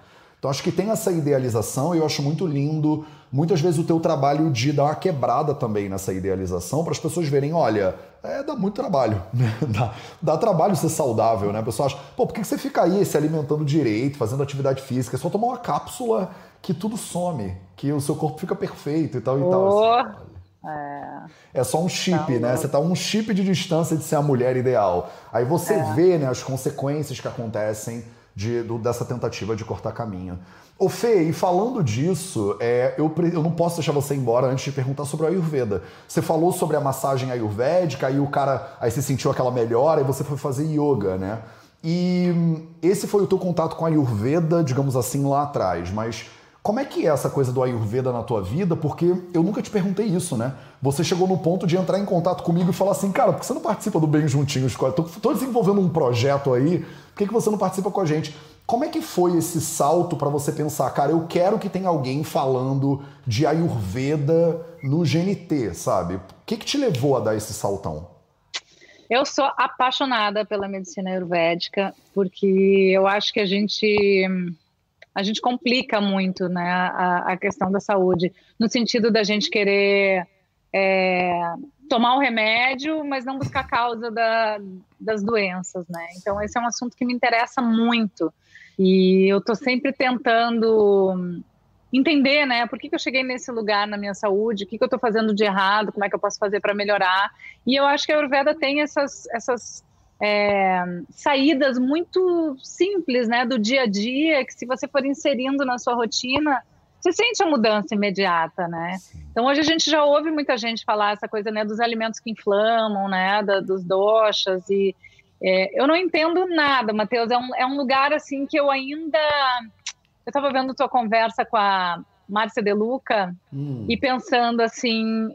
Então acho que tem essa idealização e eu acho muito lindo, muitas vezes, o teu trabalho de dar uma quebrada também nessa idealização para as pessoas verem, olha, é, dá muito trabalho, né? dá, dá, trabalho ser saudável, né? A pessoa acha, pô, por que você fica aí se alimentando direito, fazendo atividade física? É só tomar uma cápsula que tudo some, que o seu corpo fica perfeito e tal e oh. tal. Assim, é... é... só um chip, né? Você tá um chip de distância de ser a mulher ideal. Aí você é. vê né, as consequências que acontecem de, do, dessa tentativa de cortar caminho. Ô Fê, e falando disso, é, eu, eu não posso deixar você embora antes de perguntar sobre a Ayurveda. Você falou sobre a massagem ayurvédica, aí o cara aí você sentiu aquela melhora e você foi fazer yoga, né? E hum, esse foi o teu contato com a Ayurveda, digamos assim, lá atrás, mas como é que é essa coisa do Ayurveda na tua vida? Porque eu nunca te perguntei isso, né? Você chegou no ponto de entrar em contato comigo e falar assim, cara, por que você não participa do Bem Juntinhos? Tô, tô desenvolvendo um projeto aí, por que, que você não participa com a gente? Como é que foi esse salto para você pensar, cara, eu quero que tenha alguém falando de Ayurveda no GNT, sabe? O que, que te levou a dar esse saltão? Eu sou apaixonada pela medicina ayurvédica, porque eu acho que a gente a gente complica muito né, a, a questão da saúde, no sentido da gente querer é, tomar o remédio, mas não buscar a causa da, das doenças, né? Então, esse é um assunto que me interessa muito. E eu estou sempre tentando entender, né? Por que, que eu cheguei nesse lugar na minha saúde? O que, que eu estou fazendo de errado? Como é que eu posso fazer para melhorar? E eu acho que a Ayurveda tem essas, essas é, saídas muito simples, né, do dia a dia, que se você for inserindo na sua rotina, você sente a mudança imediata, né? Então hoje a gente já ouve muita gente falar essa coisa, né, dos alimentos que inflamam, né, da, dos doxas e é, eu não entendo nada, Matheus. É um, é um lugar assim que eu ainda eu estava vendo tua conversa com a Márcia De Luca hum. e pensando assim,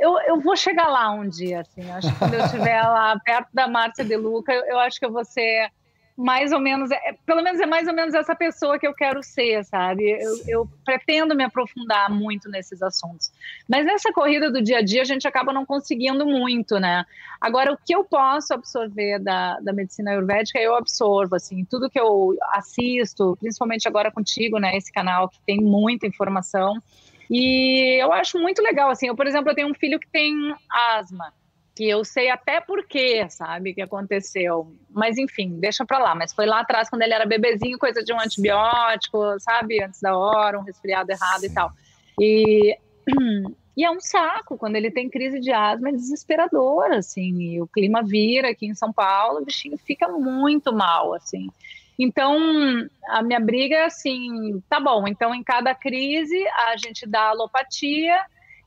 eu, eu vou chegar lá um dia, assim. Acho que quando eu estiver lá perto da Márcia De Luca, eu, eu, acho que eu vou ser mais ou menos, é, pelo menos é mais ou menos essa pessoa que eu quero ser, sabe? Eu, eu, pretendo me aprofundar muito nesses assuntos. Mas nessa corrida do dia a dia, a gente acaba não conseguindo muito, né? Agora, o que eu posso absorver da, da medicina ayurvédica, eu absorvo, assim, tudo que eu assisto, principalmente agora contigo, né? Esse canal que tem muita informação. E eu acho muito legal, assim. Eu, por exemplo, eu tenho um filho que tem asma, que eu sei até por quê, sabe, que aconteceu. Mas enfim, deixa pra lá. Mas foi lá atrás, quando ele era bebezinho, coisa de um antibiótico, sabe, antes da hora, um resfriado errado Sim. e tal. E, e é um saco, quando ele tem crise de asma, é desesperador, assim. E o clima vira aqui em São Paulo, o bichinho fica muito mal, assim. Então, a minha briga é assim, tá bom, então em cada crise a gente dá alopatia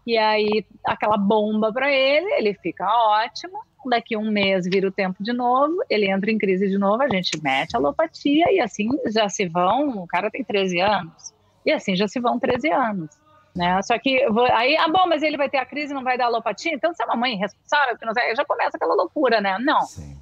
e aí aquela bomba para ele, ele fica ótimo. Daqui um mês vira o tempo de novo, ele entra em crise de novo, a gente mete alopatia e assim já se vão. O cara tem 13 anos, e assim já se vão 13 anos. Né? Só que aí, ah, bom, mas ele vai ter a crise, não vai dar alopatia, então se é uma mãe responsável, que não sei, já começa aquela loucura, né? Não,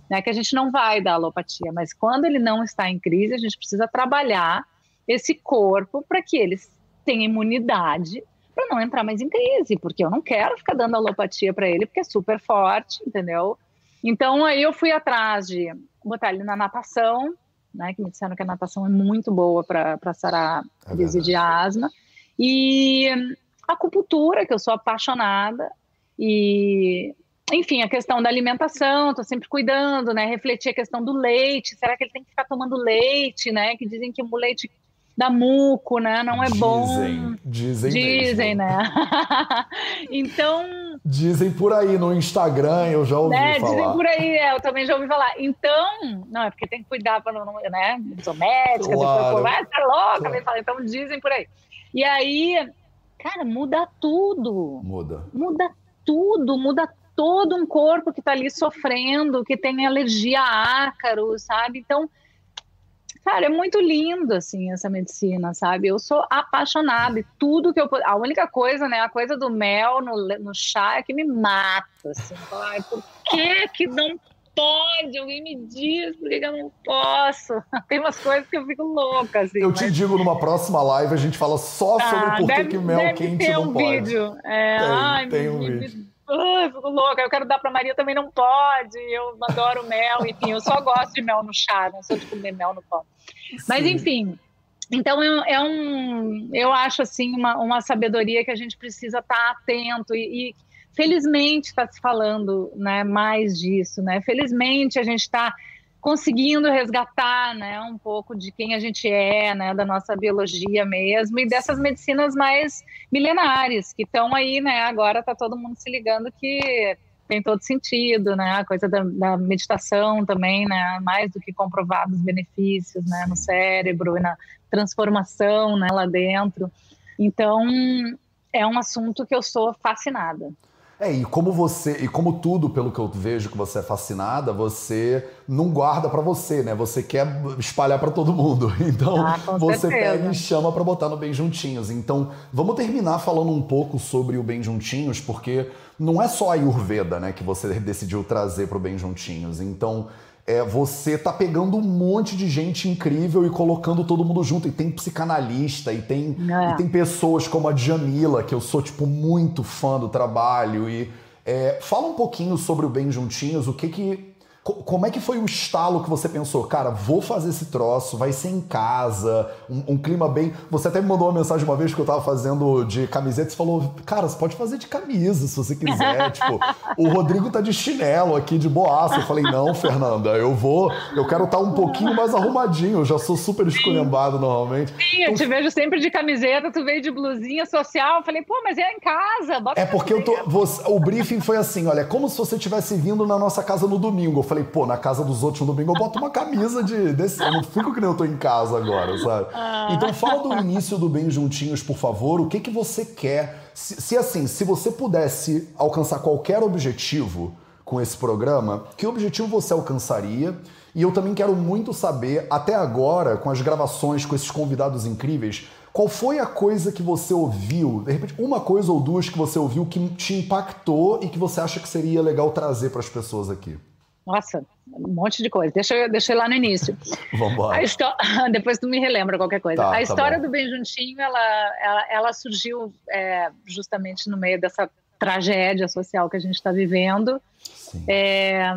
né? Que a gente não vai dar alopatia, mas quando ele não está em crise, a gente precisa trabalhar esse corpo para que eles tenham imunidade para não entrar mais em crise, porque eu não quero ficar dando alopatia para ele, porque é super forte, entendeu? Então aí eu fui atrás de botar ele na natação, né? Que me disseram que a natação é muito boa para sarar é crise de asma. E acupuntura, que eu sou apaixonada, e enfim, a questão da alimentação, estou sempre cuidando, né? Refletir a questão do leite. Será que ele tem que ficar tomando leite, né? Que dizem que o leite dá muco, né? Não é dizem, bom. Dizem, dizem, mesmo. né? então. Dizem por aí no Instagram, eu já ouvi né? falar. Dizem por aí, é, eu também já ouvi falar. Então, não, é porque tem que cuidar para não, né? Sou médica, claro. depois, vai, tá louca, claro. então dizem por aí. E aí, cara, muda tudo. Muda. Muda tudo, muda todo um corpo que está ali sofrendo, que tem alergia a ácaro, sabe? Então, Cara, é muito lindo, assim, essa medicina, sabe? Eu sou apaixonada e tudo que eu... A única coisa, né, a coisa do mel no, no chá é que me mata, assim. Ai, por que que não pode? Alguém me diz por que eu não posso? Tem umas coisas que eu fico louca, assim. Eu mas... te digo, numa próxima live a gente fala só ah, sobre por que, que mel quente não um pode. Vídeo. É, tem, ai, tem um me, vídeo. Me, eu fico louca, eu quero dar pra Maria, também não pode. Eu adoro mel, enfim, eu só gosto de mel no chá, não sou de comer mel no pão. Mas, enfim, então é, é, um, eu acho assim uma, uma sabedoria que a gente precisa estar tá atento e, e felizmente está se falando, né, mais disso, né? Felizmente a gente está conseguindo resgatar, né, um pouco de quem a gente é, né, da nossa biologia mesmo e dessas medicinas mais milenares que estão aí, né? Agora está todo mundo se ligando que tem todo sentido, né? A coisa da, da, meditação também, né? Mais do que comprovados benefícios, né? No cérebro e na transformação, né? Lá dentro. Então, é um assunto que eu sou fascinada. É, e como você, e como tudo, pelo que eu vejo que você é fascinada, você não guarda para você, né? Você quer espalhar para todo mundo. Então, ah, você certeza. pega e chama para botar no Bem Juntinhos. Então, vamos terminar falando um pouco sobre o Bem Juntinhos, porque não é só a Ayurveda, né, que você decidiu trazer para o Bem Juntinhos. Então, é, você tá pegando um monte de gente incrível e colocando todo mundo junto. E tem psicanalista, e tem, é. e tem pessoas como a Jamila, que eu sou, tipo, muito fã do trabalho. E é, fala um pouquinho sobre o Bem Juntinhos, o que que como é que foi o estalo que você pensou, cara, vou fazer esse troço, vai ser em casa, um, um, clima bem. Você até me mandou uma mensagem uma vez que eu tava fazendo de camiseta e falou, cara, você pode fazer de camisa se você quiser. tipo, o Rodrigo tá de chinelo aqui, de boaça. Eu falei, não, Fernanda, eu vou, eu quero estar tá um pouquinho mais arrumadinho, eu já sou super esculhambado normalmente. Sim, eu te vejo sempre de camiseta, tu veio de blusinha social. Eu falei, pô, mas é em casa, bota É porque eu tô. Você, o briefing foi assim: olha, é como se você tivesse vindo na nossa casa no domingo. Eu falei, pô, na casa dos outros no domingo eu boto uma camisa de desse. Eu não fico que nem eu tô em casa agora, sabe? Ah. Então fala do início do Bem Juntinhos, por favor. O que que você quer? Se, se assim, se você pudesse alcançar qualquer objetivo com esse programa, que objetivo você alcançaria? E eu também quero muito saber, até agora, com as gravações, com esses convidados incríveis, qual foi a coisa que você ouviu, de repente, uma coisa ou duas que você ouviu que te impactou e que você acha que seria legal trazer para as pessoas aqui? Nossa, um monte de coisa. Deixa eu, deixa eu ir lá no início. Vamos embora. Depois tu me relembra qualquer coisa. Tá, a tá história tá do Bem Juntinho, ela, ela, ela surgiu é, justamente no meio dessa tragédia social que a gente está vivendo. É,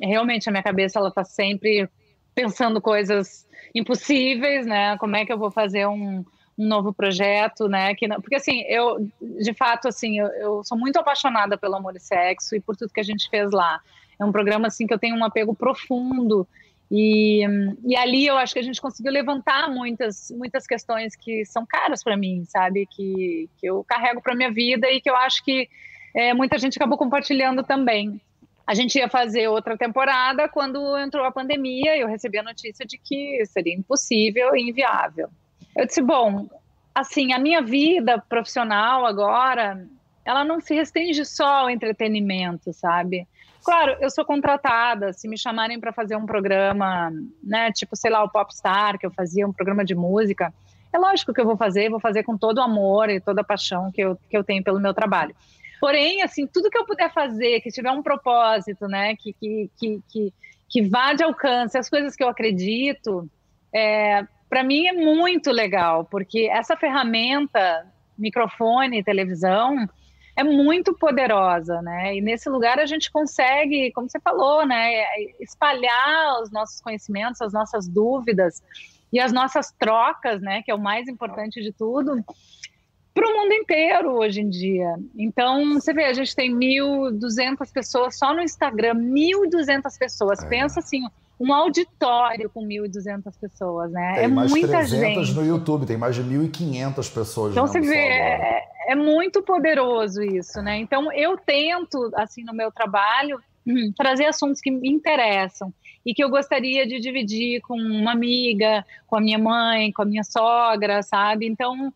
realmente, a minha cabeça ela está sempre pensando coisas impossíveis, né? Como é que eu vou fazer um, um novo projeto, né? Que não, porque assim, eu de fato assim, eu, eu, sou muito apaixonada pelo amor e sexo e por tudo que a gente fez lá. É um programa assim que eu tenho um apego profundo e, e ali eu acho que a gente conseguiu levantar muitas muitas questões que são caras para mim, sabe? Que, que eu carrego para minha vida e que eu acho que é, muita gente acabou compartilhando também. A gente ia fazer outra temporada quando entrou a pandemia e eu recebi a notícia de que seria impossível e inviável. Eu disse, bom, assim, a minha vida profissional agora, ela não se restringe só ao entretenimento, sabe? Claro, eu sou contratada, se me chamarem para fazer um programa, né, tipo, sei lá, o Popstar, que eu fazia, um programa de música, é lógico que eu vou fazer, vou fazer com todo o amor e toda a paixão que eu, que eu tenho pelo meu trabalho. Porém, assim, tudo que eu puder fazer, que tiver um propósito, né, que, que, que, que, que vá de alcance as coisas que eu acredito, é, para mim é muito legal, porque essa ferramenta, microfone, televisão, é muito poderosa, né? E nesse lugar a gente consegue, como você falou, né, espalhar os nossos conhecimentos, as nossas dúvidas e as nossas trocas, né, que é o mais importante de tudo, para o mundo inteiro hoje em dia. Então, você vê, a gente tem 1.200 pessoas só no Instagram, 1.200 pessoas. É. Pensa assim, um auditório com 1.200 pessoas, né? Tem é mais muita 300 gente. no YouTube, tem mais de 1.500 pessoas. Então você vê, é, é, muito poderoso isso, né? Então eu tento, assim, no meu trabalho, hum, trazer assuntos que me interessam e que eu gostaria de dividir com uma amiga, com a minha mãe, com a minha sogra, sabe? Então,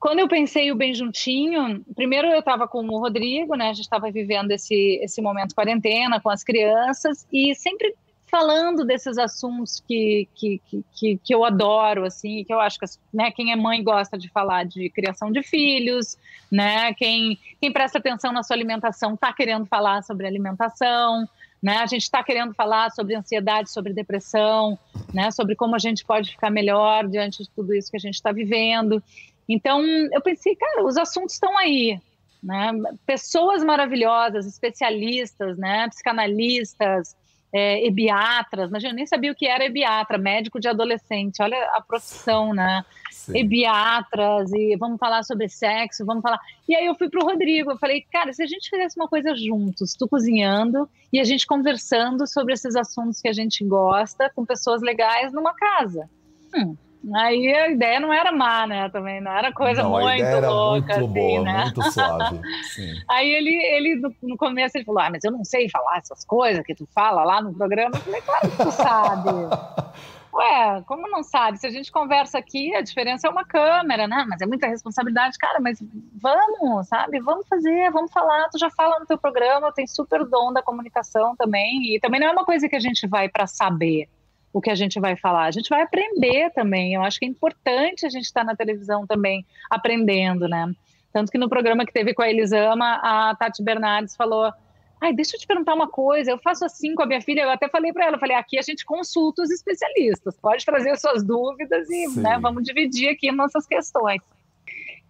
quando eu pensei o bem juntinho, primeiro eu estava com o Rodrigo, né? A gente estava vivendo esse esse momento quarentena com as crianças e sempre falando desses assuntos que, que, que, que, eu adoro, assim, que eu acho que né, quem é mãe gosta de falar de criação de filhos, né? Quem, quem presta atenção na sua alimentação está querendo falar sobre alimentação, né? A gente está querendo falar sobre ansiedade, sobre depressão, né? Sobre como a gente pode ficar melhor diante de tudo isso que a gente está vivendo. Então, eu pensei, cara, os assuntos estão aí, né? Pessoas maravilhosas, especialistas, né? Psicanalistas, é, ebiatras, mas eu nem sabia o que era ebiatra, médico de adolescente, olha a profissão, né? Sim. Ebiatras, e vamos falar sobre sexo, vamos falar. E aí eu fui pro Rodrigo, eu falei, cara, se a gente fizesse uma coisa juntos, tu cozinhando e a gente conversando sobre esses assuntos que a gente gosta com pessoas legais numa casa. Hum, Aí a ideia não era má, né? Também não era coisa não, muito a ideia era louca, muito assim, boa, né? muito suave. Sim. Aí ele, ele no, começo ele falou: Ah, mas eu não sei falar essas coisas que tu fala lá no programa. Eu falei, claro que tu sabe. Ué, como não sabe? Se a gente conversa aqui, a diferença é uma câmera, né? Mas é muita responsabilidade, cara. Mas vamos, sabe? Vamos fazer, vamos falar. Tu já fala no teu programa, tem super dom da comunicação também. E também não é uma coisa que a gente vai para saber o que a gente vai falar. A gente vai aprender também. Eu acho que é importante a gente estar na televisão também aprendendo, né? Tanto que no programa que teve com a Elisama, a Tati Bernardes falou: Ai, deixa eu te perguntar uma coisa. Eu faço assim com a minha filha. Eu até falei para ela: falei, aqui a gente consulta os especialistas, pode trazer as suas dúvidas e né, vamos dividir aqui nossas questões.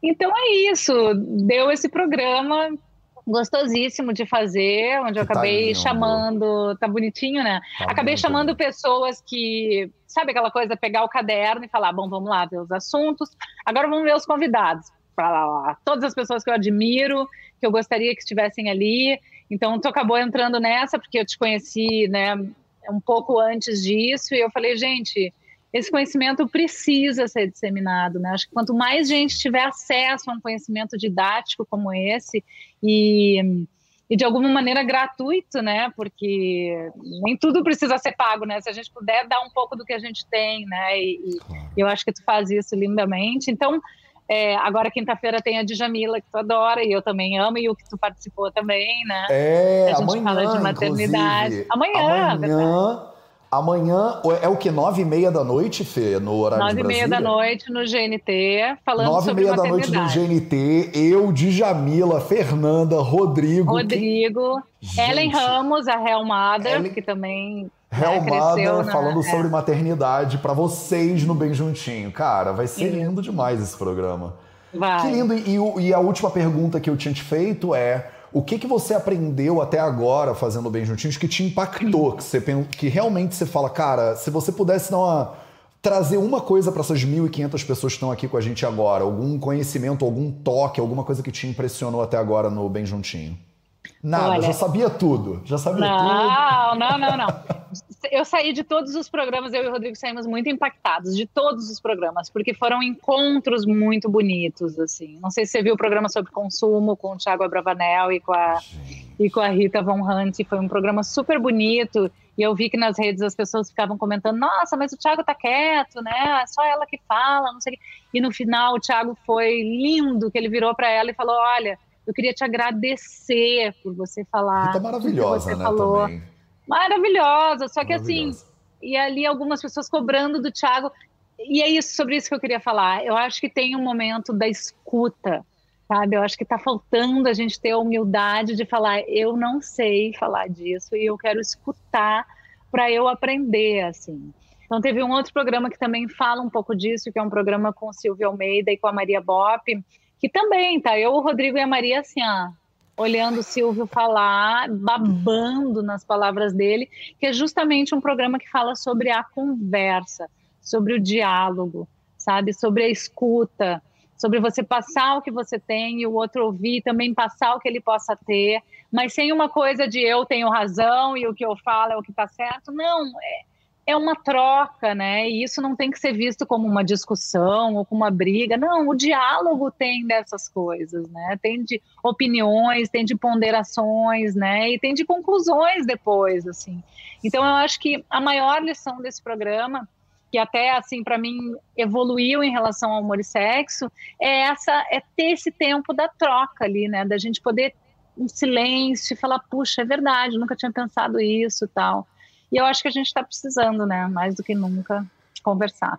Então é isso. Deu esse programa gostosíssimo de fazer, onde eu tá acabei tá chamando, tá bonitinho, né? Tá acabei chamando pessoas que, sabe aquela coisa, pegar o caderno e falar, bom, vamos lá ver os assuntos, agora vamos ver os convidados. Para lá, todas as pessoas que eu admiro, que eu gostaria que estivessem ali. Então, tu acabou entrando nessa, porque eu te conheci, né, um pouco antes disso, e eu falei, gente, esse conhecimento precisa ser disseminado, né? Acho que quanto mais gente tiver acesso a um conhecimento didático como esse e, e de alguma maneira gratuito, né? Porque nem tudo precisa ser pago, né? Se a gente puder dar um pouco do que a gente tem, né? E, e eu acho que tu faz isso lindamente. Então, é, agora quinta-feira tem a Djamila, que tu adora, e eu também amo, e o que tu participou também, né? É, a gente amanhã, fala de maternidade. Amanhã, amanhã Amanhã é o que? Nove e meia da noite, Fê, no horário Nove de Brasília? Nove e meia da noite no GNT, falando Nove sobre e meia da noite no GNT, eu, Djamila, Fernanda, Rodrigo. Rodrigo, que... Ellen Ramos, a Real Mother, Ellen... que também né, Mother, falando na... sobre é. maternidade para vocês no Bem Juntinho. Cara, vai ser lindo demais esse programa. Vai. Que lindo. E, e a última pergunta que eu tinha te feito é o que, que você aprendeu até agora fazendo bem juntinhos que te impactou? Que, você, que realmente você fala, cara, se você pudesse dar uma, trazer uma coisa para essas 1.500 pessoas que estão aqui com a gente agora, algum conhecimento, algum toque, alguma coisa que te impressionou até agora no Bem Juntinho? Nada, Olha, já sabia tudo. Já sabia não, tudo. Não, não, não, Eu saí de todos os programas, eu e o Rodrigo saímos muito impactados de todos os programas, porque foram encontros muito bonitos, assim. Não sei se você viu o programa sobre consumo com o Thiago Abravanel e com a, e com a Rita Von Hunt. Foi um programa super bonito. E eu vi que nas redes as pessoas ficavam comentando: nossa, mas o Thiago tá quieto, né? É só ela que fala, não sei o quê. E no final o Thiago foi lindo, que ele virou para ela e falou: olha eu queria te agradecer por você falar. Rita maravilhosa, você né? Falou. Também. Maravilhosa. Só que assim, e ali algumas pessoas cobrando do Thiago. E é isso sobre isso que eu queria falar. Eu acho que tem um momento da escuta, sabe? Eu acho que está faltando a gente ter a humildade de falar, eu não sei falar disso e eu quero escutar para eu aprender, assim. Então teve um outro programa que também fala um pouco disso, que é um programa com o Silvio Almeida e com a Maria Bop, que também tá? Eu, o Rodrigo e a Maria assim, ó, olhando o Silvio falar, babando nas palavras dele, que é justamente um programa que fala sobre a conversa, sobre o diálogo, sabe, sobre a escuta, sobre você passar o que você tem e o outro ouvir, também passar o que ele possa ter, mas sem uma coisa de eu tenho razão e o que eu falo é o que está certo. Não, é, é uma troca, né? E isso não tem que ser visto como uma discussão ou como uma briga. Não, o diálogo tem dessas coisas, né? Tem de opiniões, tem de ponderações, né? E tem de conclusões depois, assim. Então eu acho que a maior lição desse programa, que até assim para mim evoluiu em relação ao humor e sexo, é essa é ter esse tempo da troca ali, né? Da gente poder em silêncio falar, puxa, é verdade, nunca tinha pensado isso, tal E eu acho que a gente está precisando, né, mais do que nunca, conversar.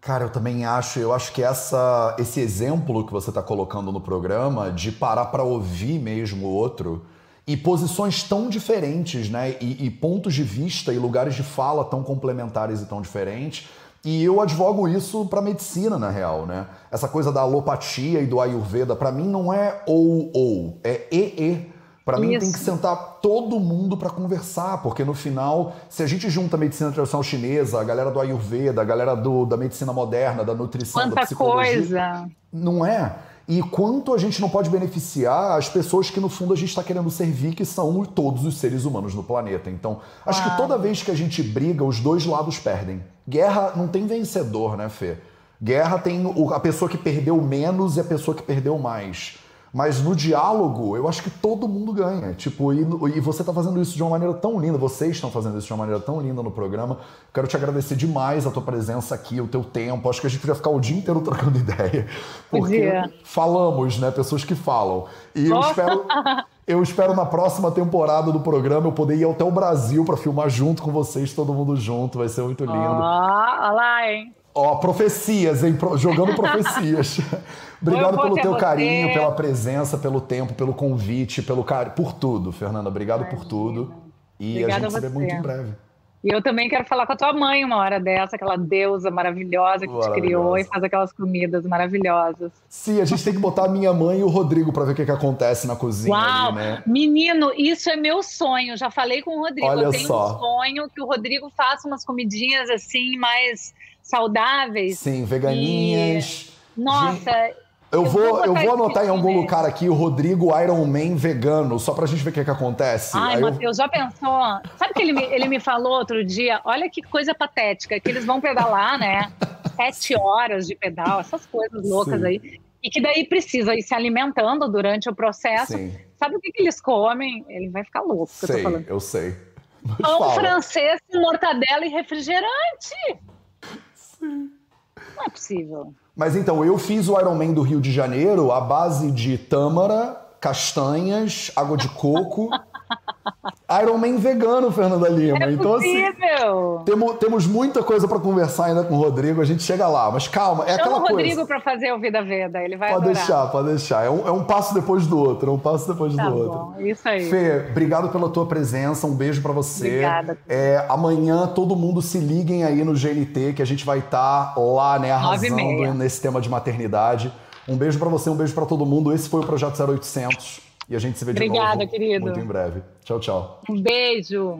Cara, eu também acho, eu acho que essa, esse exemplo que você está colocando no programa de parar para ouvir mesmo o outro e posições tão diferentes, né? E, e, pontos de vista e lugares de fala tão complementares e tão diferentes. E eu advogo isso para medicina, na real, né? Essa coisa da alopatia e do ayurveda, para mim não é ou ou, é e e. Para mim tem que sentar todo mundo para conversar, porque no final, se a gente junta a medicina tradicional chinesa, a galera do Ayurveda, a galera do, da medicina moderna, da nutrição, Quanta da psicologia, coisa! Não é? E quanto a gente não pode beneficiar as pessoas que no fundo a gente está querendo servir, que são todos os seres humanos no planeta. Então, acho que toda vez que a gente briga, os dois lados perdem. Guerra não tem vencedor, né, Fê? Guerra tem a pessoa que perdeu menos e a pessoa que perdeu mais. Mas no diálogo, eu acho que todo mundo ganha. Tipo, e, e você está fazendo isso de uma maneira tão linda, vocês estão fazendo isso de uma maneira tão linda no programa. Quero te agradecer demais a tua presença aqui, o teu tempo. Acho que a gente podia ficar o dia inteiro trocando ideia. Porque falamos, né? Pessoas que falam. E eu espero. Eu espero na próxima temporada do programa eu poder ir até o Brasil para filmar junto com vocês, todo mundo junto. Vai ser muito lindo. Ó, oh, lá, hein? Ó, profecias, hein? Jogando profecias. Obrigado pelo teu carinho, pela presença, pelo tempo, pelo convite, pelo car... por tudo, Fernanda. Obrigado Imagina. por tudo. E Obrigada a gente se vê muito em breve. E eu também quero falar com a tua mãe uma hora dessa, aquela deusa maravilhosa que te criou e faz aquelas comidas maravilhosas. Sim, a gente tem que botar a minha mãe e o Rodrigo para ver o que, que acontece na cozinha. Uau! Ali, né? Menino, isso é meu sonho. Já falei com o Rodrigo. Olha eu tenho só. um sonho que o Rodrigo faça umas comidinhas assim, mais saudáveis. Sim, veganinhas. E... Nossa, eu, vou, eu vou anotar em algum lugar aqui o Rodrigo Iron Man vegano, só pra gente ver o que, é que acontece. Ai, Aí Matheus, eu... já pensou? Sabe que ele me, ele me falou outro dia? Olha que coisa patética, que eles vão pedalar, né? Sete horas de pedal, essas coisas loucas Sim. aí. E que daí precisa ir se alimentando durante o processo. Sim. Sabe o que, que eles comem? Ele vai ficar louco, sei, eu tô falando. Eu sei. Pão Fala. francês mortadela e refrigerante. Sim. Não é possível. Mas então, eu fiz o Ironman do Rio de Janeiro à base de tâmara, castanhas, água de coco. Iron Man vegano, Fernanda Lima. É então, assim, possível. assim, temos, temos muita coisa para conversar ainda com o Rodrigo, a gente chega lá. Mas calma, é Chama aquela coisa. o Rodrigo para fazer o Vida Veda, ele vai Pode adorar. deixar, pode deixar. É um, é um passo depois do outro, é um passo depois tá do bom, outro. Isso aí. Fê, obrigado pela tua presença, um beijo para você. Obrigada. É, amanhã todo mundo se liguem aí no GNT, que a gente vai estar tá lá, né, arrasando nesse tema de maternidade. Um beijo para você, um beijo para todo mundo. Esse foi o Projeto 0800. E a gente se vê Obrigada, de novo querido. muito em breve. Tchau, tchau. Um beijo.